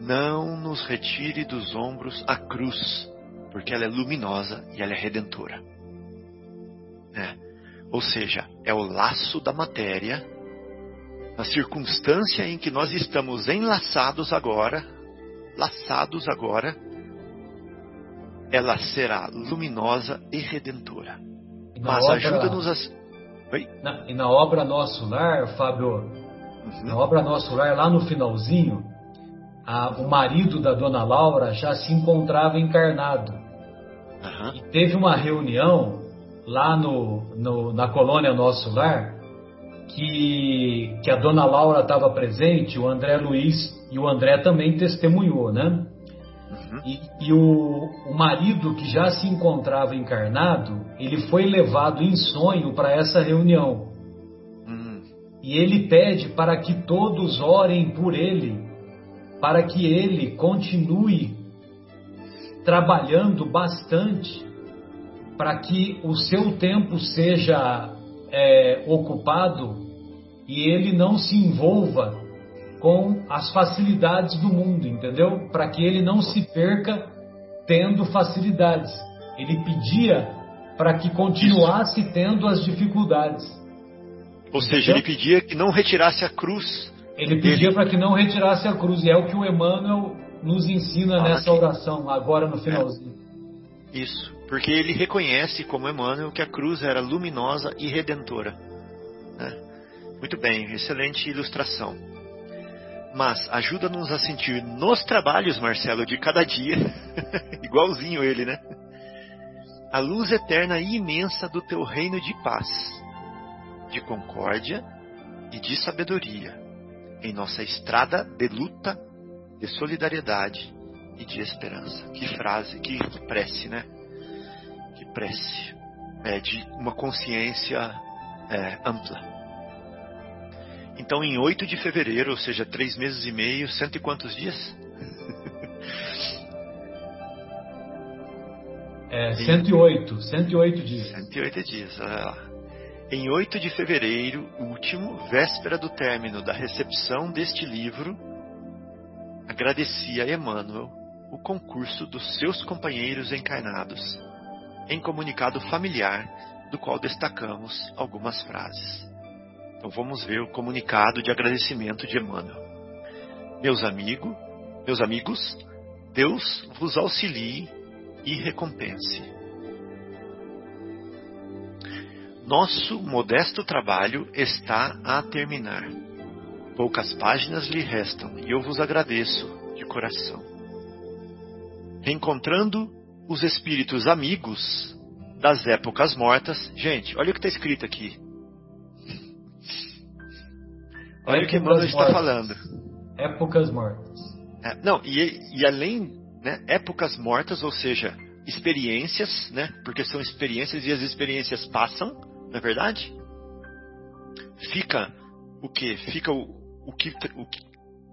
não nos retire dos ombros a cruz, porque ela é luminosa e ela é redentora. É. Ou seja, é o laço da matéria, na circunstância em que nós estamos enlaçados agora, laçados agora, ela será luminosa e redentora. Mas obra... ajuda-nos a. Na, e na obra Nosso Lar, Fábio, na obra Nosso Lar, lá no finalzinho, a, o marido da dona Laura já se encontrava encarnado. Uhum. E teve uma reunião lá no, no, na colônia Nosso Lar que, que a dona Laura estava presente, o André Luiz e o André também testemunhou, né? Uhum. E, e o, o marido que já se encontrava encarnado, ele foi levado em sonho para essa reunião. E ele pede para que todos orem por ele, para que ele continue trabalhando bastante, para que o seu tempo seja é, ocupado e ele não se envolva com as facilidades do mundo, entendeu? Para que ele não se perca tendo facilidades. Ele pedia para que continuasse tendo as dificuldades. Ou seja, ele pedia que não retirasse a cruz. Ele pedia para que não retirasse a cruz. E é o que o Emmanuel nos ensina ah, nessa oração, agora no finalzinho. É. Isso, porque ele reconhece, como Emmanuel, que a cruz era luminosa e redentora. Né? Muito bem, excelente ilustração. Mas ajuda-nos a sentir nos trabalhos, Marcelo, de cada dia, igualzinho ele, né? A luz eterna e imensa do teu reino de paz de concórdia e de sabedoria em nossa estrada de luta, de solidariedade e de esperança. Que frase, que prece, né? Que prece. É de uma consciência é, ampla. Então, em 8 de fevereiro, ou seja, três meses e meio, cento e quantos dias? É, 108, 108 dias. 108 dias, olha lá. Em 8 de fevereiro último, véspera do término da recepção deste livro, agradeci a Emmanuel o concurso dos seus companheiros encarnados, em comunicado familiar, do qual destacamos algumas frases. Então vamos ver o comunicado de agradecimento de Emmanuel. Meus amigos, meus amigos, Deus vos auxilie e recompense Nosso modesto trabalho está a terminar. Poucas páginas lhe restam e eu vos agradeço de coração. Reencontrando os espíritos amigos das épocas mortas. Gente, olha o que está escrito aqui. Olha o que Emmanuel está falando. Épocas mortas. É, não, e, e além, né, épocas mortas, ou seja, experiências, né? Porque são experiências e as experiências passam, não é verdade? Fica o que? Fica o, o, que, o, que,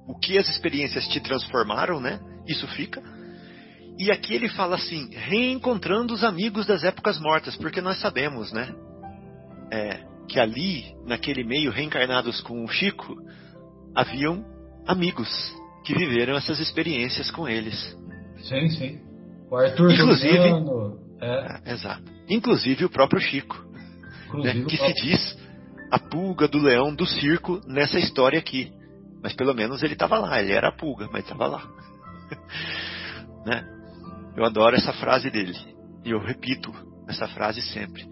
o que as experiências te transformaram, né? Isso fica. E aqui ele fala assim, reencontrando os amigos das épocas mortas, porque nós sabemos, né? É, que ali, naquele meio, reencarnados com o Chico, haviam amigos que viveram essas experiências com eles. Sim, sim. O Arthur Inclusive, é. é. Exato. Inclusive o próprio Chico. Né, que se diz a pulga do leão do circo nessa história aqui. Mas pelo menos ele estava lá, ele era a pulga, mas estava lá. né? Eu adoro essa frase dele. E eu repito essa frase sempre.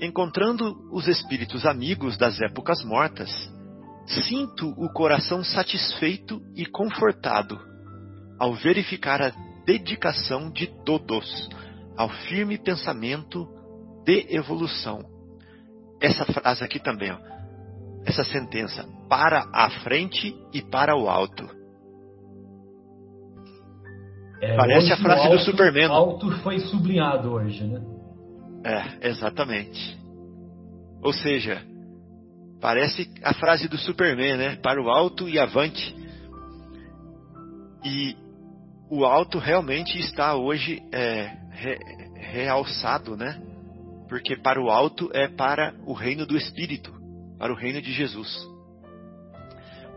Encontrando os espíritos amigos das épocas mortas, sinto o coração satisfeito e confortado ao verificar a dedicação de todos ao firme pensamento de evolução. Essa frase aqui também, ó, essa sentença, para a frente e para o alto. É, Parece a frase alto, do Superman. O alto foi sublinhado hoje, né? É, exatamente. Ou seja, parece a frase do Superman, né? Para o alto e avante. E o alto realmente está hoje é, re, realçado, né? Porque para o alto é para o reino do Espírito, para o reino de Jesus.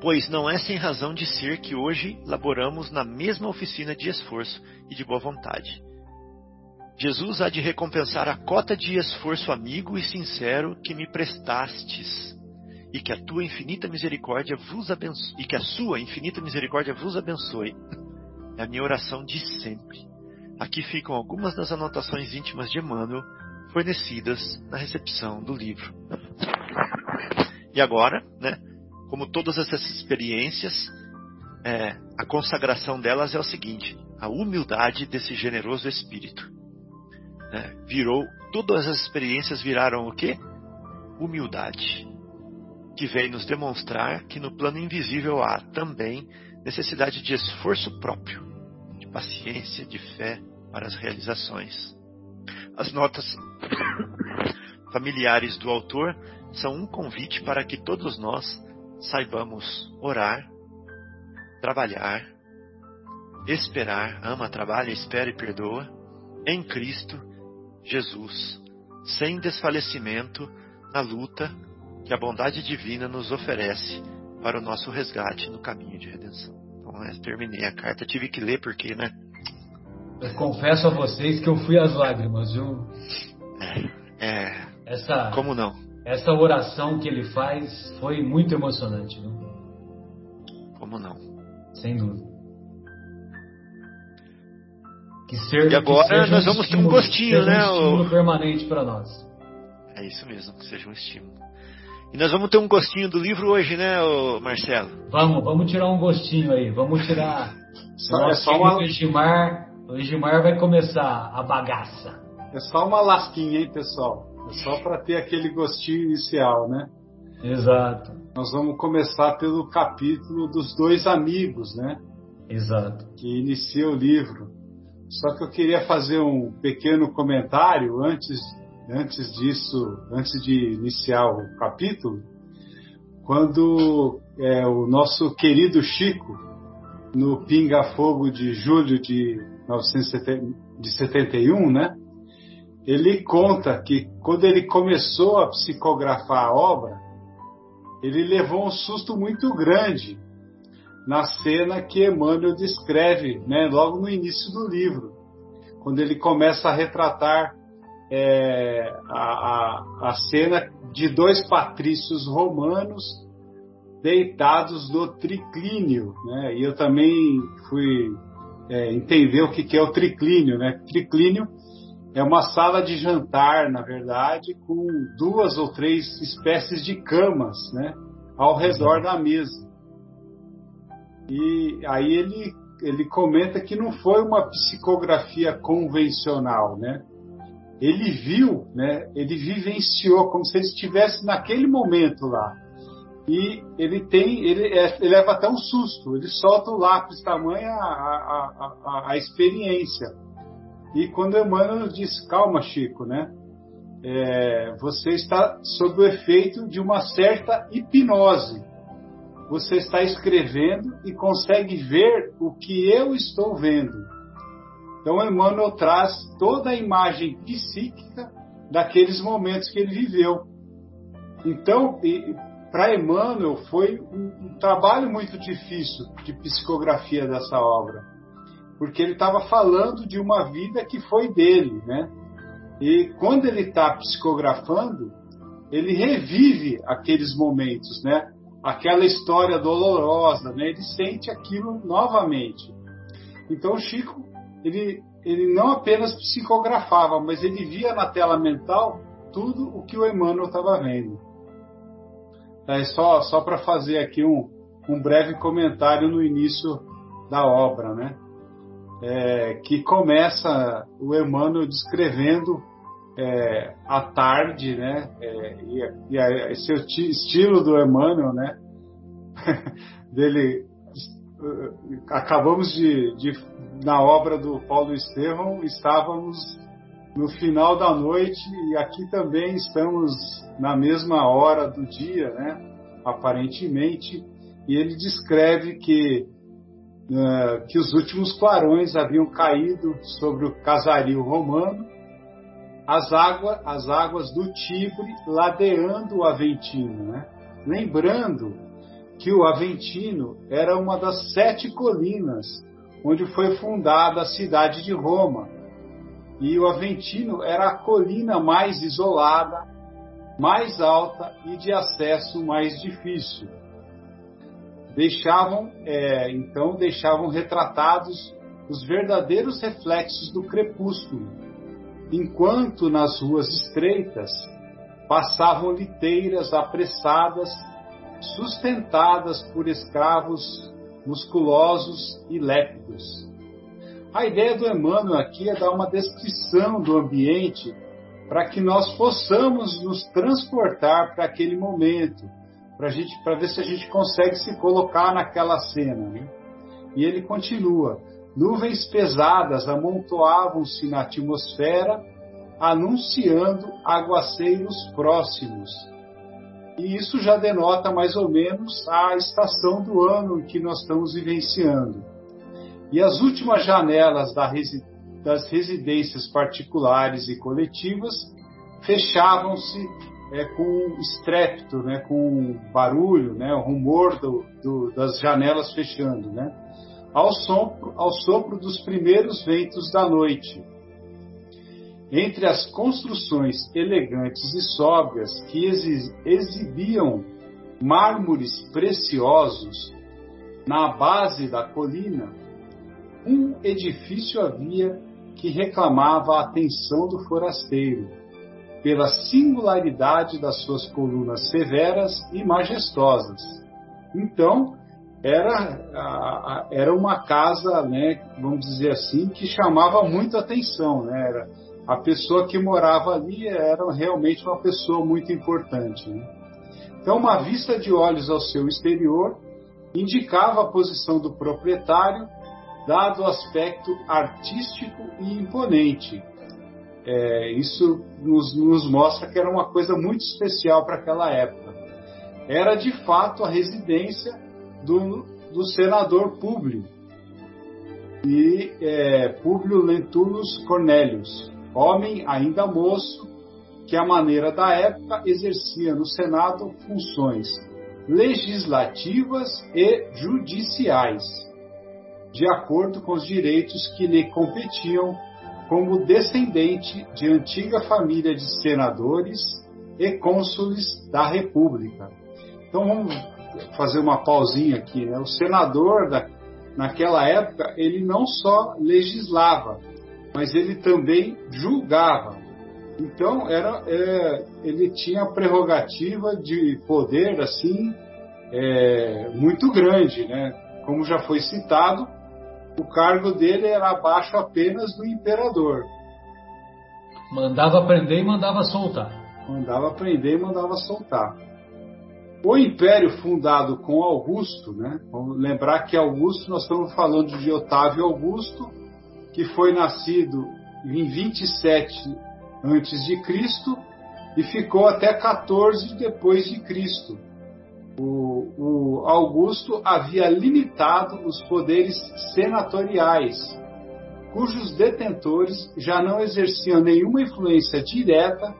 Pois não é sem razão de ser que hoje laboramos na mesma oficina de esforço e de boa vontade. Jesus há de recompensar a cota de esforço amigo e sincero que me prestastes, e que a tua infinita misericórdia vos abençoe, e que a sua infinita misericórdia vos abençoe é a minha oração de sempre. Aqui ficam algumas das anotações íntimas de Emmanuel fornecidas na recepção do livro. E agora, né, como todas essas experiências, é, a consagração delas é o seguinte: a humildade desse generoso espírito. Né, virou, todas as experiências viraram o quê? Humildade. Que vem nos demonstrar que no plano invisível há também necessidade de esforço próprio, de paciência, de fé para as realizações. As notas familiares do autor são um convite para que todos nós saibamos orar, trabalhar, esperar, ama, trabalha, espera e perdoa, em Cristo Jesus, sem desfalecimento na luta que a bondade divina nos oferece para o nosso resgate no caminho de redenção. Então, eu terminei a carta, tive que ler porque, né? Eu confesso a vocês que eu fui às lágrimas, viu? É. é essa, como não? Essa oração que ele faz foi muito emocionante, viu? Como não? Sem dúvida. Que ser, e agora nós vamos ter um gostinho, né? Um estímulo o... permanente para nós. É isso mesmo, que seja um estímulo. E nós vamos ter um gostinho do livro hoje, né, Marcelo? Vamos, vamos tirar um gostinho aí. Vamos tirar. Só, é só uma... o Egimar vai começar a bagaça. É só uma lasquinha, hein, pessoal? É só para ter aquele gostinho inicial, né? Exato. Nós vamos começar pelo capítulo dos dois amigos, né? Exato. Que inicia o livro. Só que eu queria fazer um pequeno comentário antes antes disso, antes de iniciar o capítulo, quando é, o nosso querido Chico, no Pinga Fogo de julho de 1971, né? Ele conta que quando ele começou a psicografar a obra, ele levou um susto muito grande na cena que Emmanuel descreve, né, logo no início do livro, quando ele começa a retratar é, a, a, a cena de dois patrícios romanos deitados no triclínio, né? E eu também fui é, entender o que, que é o triclínio, né? Triclínio é uma sala de jantar, na verdade, com duas ou três espécies de camas, né? Ao redor da mesa. E aí ele ele comenta que não foi uma psicografia convencional, né? ele viu, né, ele vivenciou como se ele estivesse naquele momento lá. E ele tem, ele, é, ele leva até um susto, ele solta o lápis, tamanha a, a, a, a experiência. E quando Emmanuel diz, calma Chico, né? É, você está sob o efeito de uma certa hipnose. Você está escrevendo e consegue ver o que eu estou vendo. Então Emmanuel traz toda a imagem psíquica daqueles momentos que ele viveu. Então, para Emmanuel foi um, um, trabalho muito difícil de psicografia dessa obra, porque ele estava falando de uma vida que foi dele, né? E quando ele está psicografando, ele revive aqueles momentos, né? Aquela história dolorosa, né? Ele sente aquilo novamente. Então Chico, ele ele não apenas psicografava, mas ele via na tela mental tudo o que o Emmanuel estava vendo. É só, só para fazer aqui um, um breve comentário no início da obra, né? É, que começa o Emmanuel descrevendo é, a tarde, né? É, e, e esse estilo do Emmanuel, né? Dele acabamos de, de, na obra do Paulo Estevão estávamos no final da noite e aqui também estamos na mesma hora do dia, né? Aparentemente, e ele descreve que uh, que os últimos clarões haviam caído sobre o casario romano, as águas as águas do Tibre ladeando o Aventino, né? Lembrando que o Aventino era uma das sete colinas onde foi fundada a cidade de Roma e o Aventino era a colina mais isolada, mais alta e de acesso mais difícil. Deixavam, é, então, deixavam retratados os verdadeiros reflexos do crepúsculo, enquanto nas ruas estreitas passavam liteiras apressadas, sustentadas por escravos musculosos e lépidos. A ideia do Emmanuel aqui é dar uma descrição do ambiente para que nós possamos nos transportar para aquele momento, para ver se a gente consegue se colocar naquela cena. Né? E ele continua: nuvens pesadas amontoavam-se na atmosfera, anunciando aguaceiros próximos. E isso já denota mais ou menos a estação do ano que nós estamos vivenciando. E as últimas janelas das residências particulares e coletivas fechavam-se é, com estrépito, né, com barulho, né, o rumor do, do, das janelas fechando, né, ao, sopro, ao sopro dos primeiros ventos da noite. Entre as construções elegantes e sóbrias que exibiam mármores preciosos na base da colina, um edifício havia que reclamava a atenção do forasteiro, pela singularidade das suas colunas severas e majestosas. Então, era, era uma casa, né, vamos dizer assim, que chamava muito atenção. Né? Era, a pessoa que morava ali era realmente uma pessoa muito importante. Né? Então, uma vista de olhos ao seu exterior indicava a posição do proprietário dado o aspecto artístico e imponente. É, isso nos, nos, mostra que era uma coisa muito especial para aquela época. Era de fato a residência do, do senador Públio e é, Públio Lentulus Cornelius, homem ainda moço que, à maneira da época, exercia no Senado funções legislativas e judiciais de acordo com os direitos que lhe competiam como descendente de antiga família de senadores e cônsules da República. Então vamos fazer uma pausinha aqui. Né? O senador, da, naquela época, ele não só legislava, mas ele também julgava. Então era, é, ele tinha a prerrogativa de poder assim é, muito grande, né? Como já foi citado, o cargo dele era abaixo apenas do imperador. Mandava prender e mandava soltar. Mandava prender e mandava soltar. O império fundado com Augusto, né? Vamos lembrar que Augusto, nós estamos falando de Otávio Augusto, que foi nascido em 27 antes de Cristo e ficou até 14 depois de Cristo. O, o Augusto havia limitado os poderes senatoriais, cujos detentores já não exerciam nenhuma influência direta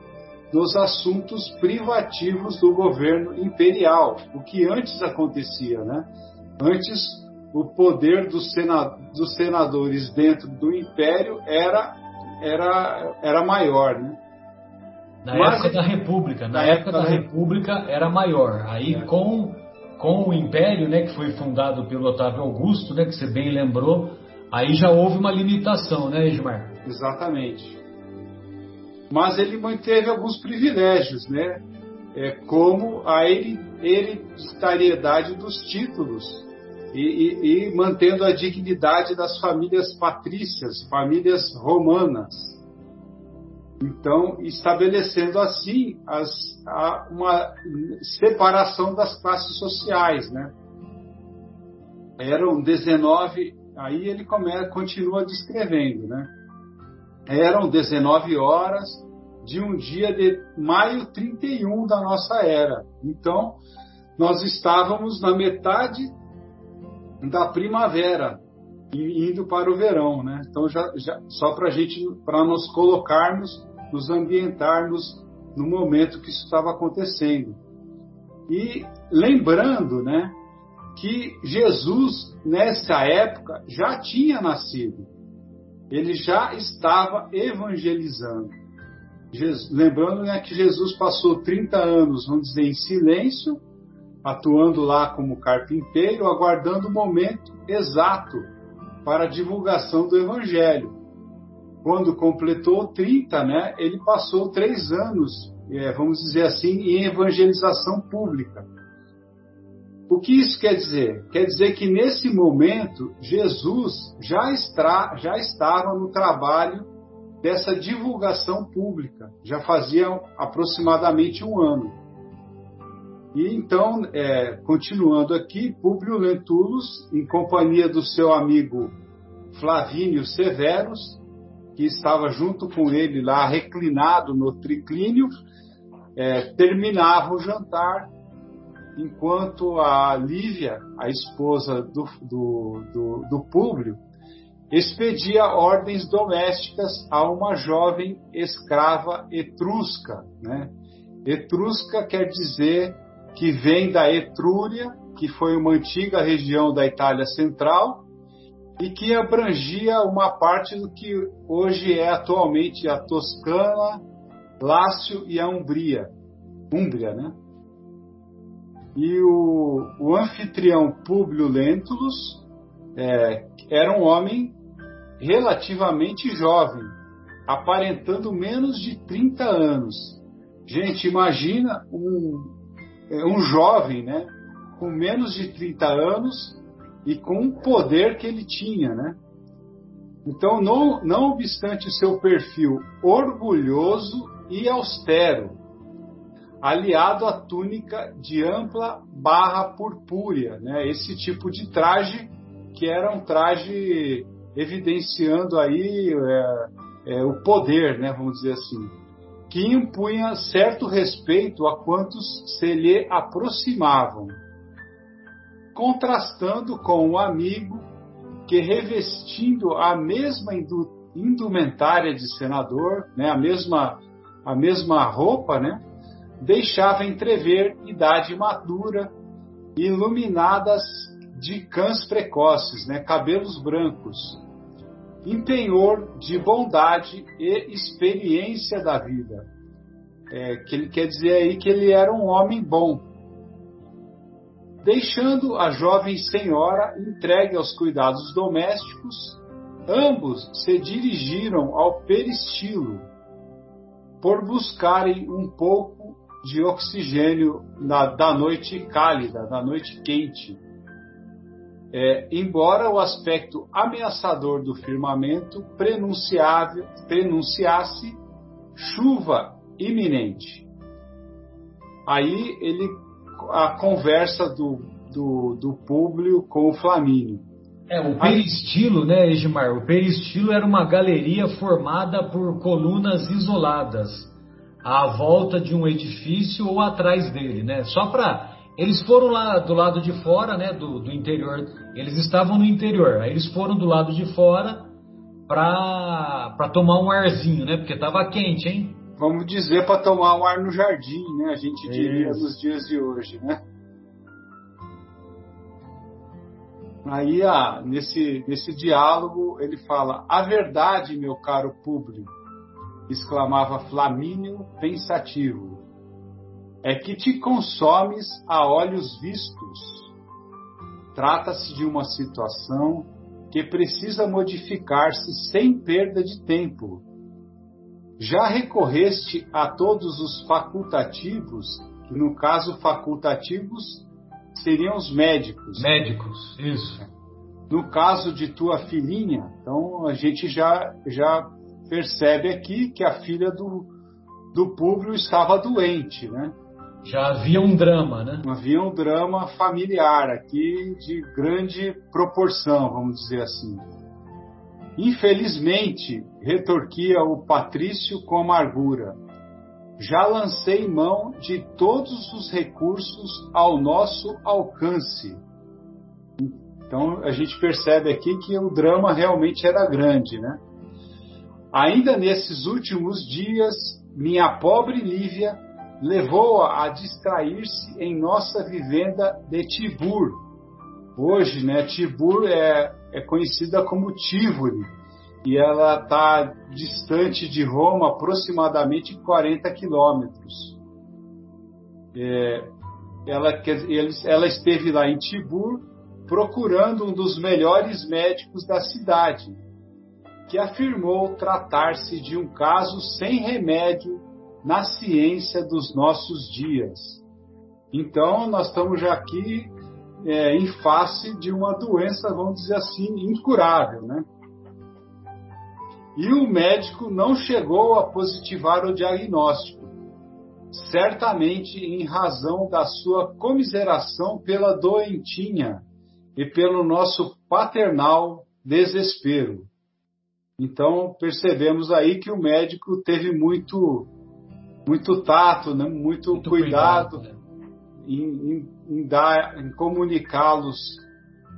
nos assuntos privativos do governo imperial, o que antes acontecia, né? Antes o poder dos, dos senadores dentro do império era era era maior, né? Na Mas, época da República, na, na época, época da República era maior. Aí é. com com o Império, né, que foi fundado pelo Otávio Augusto, né, que você bem lembrou, aí já houve uma limitação, né, Edmar? Exatamente mas ele manteve alguns privilégios, né? É, como a hereditariedade dos títulos e, e, e, mantendo a dignidade das famílias patrícias, famílias romanas. Então, estabelecendo assim as, a, uma separação das classes sociais, né? Eram 19, aí ele começa, continua descrevendo, né? Eram 19 horas de um dia de maio 31 da nossa era. Então, nós estávamos na metade da primavera, indo para o verão, né? Então, já, já só para gente, para nos colocarmos, nos ambientarmos no momento que isso estava acontecendo. E lembrando, né, que Jesus, nessa época, já tinha nascido ele já estava evangelizando. Jesus, lembrando né, que Jesus passou 30 anos, vamos dizer, em silêncio, atuando lá como carpinteiro, aguardando o momento exato para a divulgação do evangelho. Quando completou 30, né, ele passou três anos, é, vamos dizer assim, em evangelização pública. O que isso quer dizer? Quer dizer que nesse momento Jesus já, está, já estava no trabalho dessa divulgação pública, já fazia aproximadamente um ano. E então, é, continuando aqui, Públio Lentulus, em companhia do seu amigo Flavínio Severus, que estava junto com ele lá reclinado no triclínio, é, terminava o jantar enquanto a Lívia, a esposa do, do, do, do Públio, expedia ordens domésticas a uma jovem escrava etrusca. Né? Etrusca quer dizer que vem da Etrúria, que foi uma antiga região da Itália Central e que abrangia uma parte do que hoje é atualmente a Toscana, Lácio e a Umbria. Úmbria, né? E o, o anfitrião Públio Lentulus é, era um homem relativamente jovem, aparentando menos de 30 anos. Gente, imagina um, é, um jovem, né, com menos de 30 anos e com o poder que ele tinha, né? Então, não, não obstante seu perfil orgulhoso e austero, aliado à túnica de ampla barra purpúrea, né? Esse tipo de traje que era um traje evidenciando aí é, é, o poder, né? Vamos dizer assim, que impunha certo respeito a quantos se lhe aproximavam, contrastando com o amigo que revestindo a mesma indumentária de senador, né? A mesma a mesma roupa, né? deixava entrever idade madura, iluminadas de cães precoces, né, cabelos brancos, empenhor de bondade e experiência da vida. É, que ele quer dizer aí que ele era um homem bom. Deixando a jovem senhora entregue aos cuidados domésticos, ambos se dirigiram ao peristilo, por buscarem um pouco de oxigênio na, da noite cálida, da noite quente. É, embora o aspecto ameaçador do firmamento prenunciasse chuva iminente. Aí ele a conversa do, do, do Públio com o Flamínio. É, o peristilo, né, Edmar? O peristilo era uma galeria formada por colunas isoladas à volta de um edifício ou atrás dele, né? Só para eles foram lá do lado de fora, né, do, do interior. Eles estavam no interior. Aí eles foram do lado de fora para tomar um arzinho, né? Porque tava quente, hein? Vamos dizer para tomar um ar no jardim, né? A gente diria Isso. nos dias de hoje, né? Aí, ah, nesse, nesse diálogo, ele fala: A verdade, meu caro público, exclamava Flamínio pensativo, é que te consomes a olhos vistos. Trata-se de uma situação que precisa modificar-se sem perda de tempo. Já recorreste a todos os facultativos, que no caso facultativos seriam os médicos. Médicos, isso. No caso de tua filhinha, então a gente já, já percebe aqui que a filha do, do Públio estava doente, né? Já havia um drama, né? Havia um drama familiar aqui de grande proporção, vamos dizer assim. Infelizmente, retorquia o Patrício com amargura, já lancei mão de todos os recursos ao nosso alcance. Então a gente percebe aqui que o drama realmente era grande, né? Ainda nesses últimos dias, minha pobre Lívia levou-a a, distrair-se em nossa vivenda de Tibur. Hoje, né, Tibur é, é conhecida como Tivoli e ela está distante de Roma aproximadamente 40 quilômetros. É, ela, ela esteve lá em Tibur procurando um dos melhores médicos da cidade, que afirmou tratar-se de um caso sem remédio na ciência dos nossos dias. Então, nós estamos já aqui é, em face de uma doença, vamos dizer assim, incurável, né? E o médico não chegou a positivar o diagnóstico, certamente em razão da sua comiseração pela doentinha e pelo nosso paternal desespero. Então percebemos aí que o médico teve muito muito tato, né? muito, muito cuidado, cuidado né? Em, em, em, dar, em comunicá-los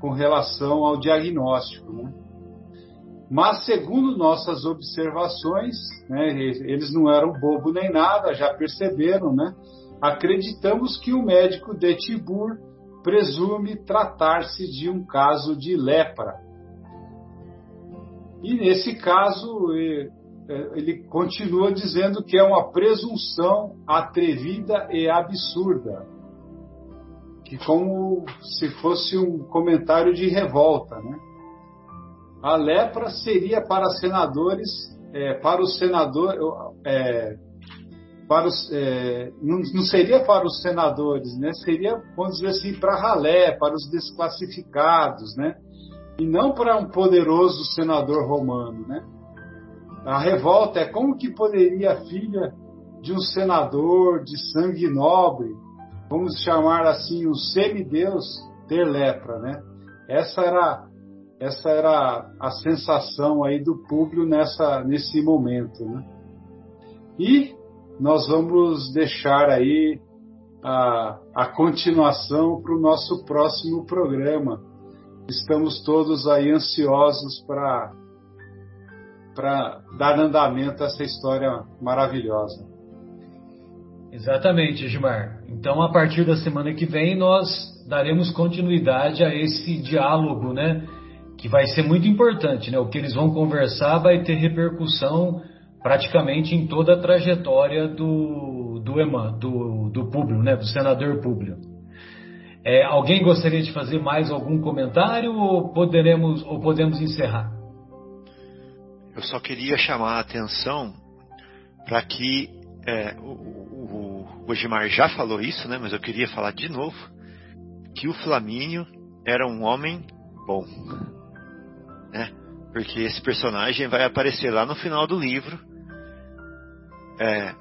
com relação ao diagnóstico. Né? Mas, segundo nossas observações, né, eles não eram bobo nem nada, já perceberam, né? Acreditamos que o médico de Tibur presume tratar-se de um caso de lepra. E nesse caso, é, ele continua dizendo que é uma presunção atrevida e absurda, que como se fosse um comentário de revolta, né? A lepra seria para senadores, é, para os senadores, é, para os, é, não, não, seria para os senadores, né? Seria, vamos dizer assim, para ralé, para os desclassificados, né? E não para um poderoso senador romano, né? A revolta é como que poderia a filha de um senador de sangue nobre, vamos chamar assim, um semideus, ter lepra, né? Essa era essa era a sensação aí do público nessa nesse momento, né? E nós vamos deixar aí a, a continuação para o nosso próximo programa. Estamos todos aí ansiosos para dar andamento a essa história maravilhosa. Exatamente, Gilmar. Então, a partir da semana que vem, nós daremos continuidade a esse diálogo, né? Que vai ser muito importante, né? O que eles vão conversar vai ter repercussão praticamente em toda a trajetória do, do EMAN, do, do Públio, né? Do senador Públio. É, alguém gostaria de fazer mais algum comentário ou poderemos ou podemos encerrar? Eu só queria chamar a atenção para que é, o, o, Gimar já falou isso, né? Mas eu queria falar de novo que o Flamínio era um homem bom, né? Porque esse personagem vai aparecer lá no final do livro, é,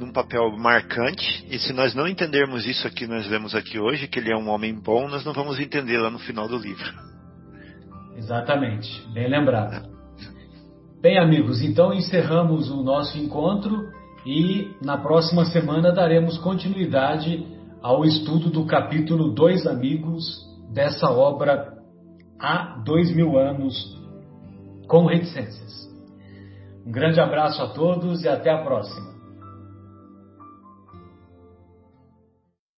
num papel marcante, e se nós não entendermos isso aqui, nós lemos aqui hoje, que ele é um homem bom, nós não vamos entender lá no final do livro. Exatamente, bem lembrado. Bem, amigos, então encerramos o nosso encontro e na próxima semana daremos continuidade ao estudo do capítulo Dois Amigos dessa obra há dois mil anos com reticências. Um grande abraço a todos e até a próxima.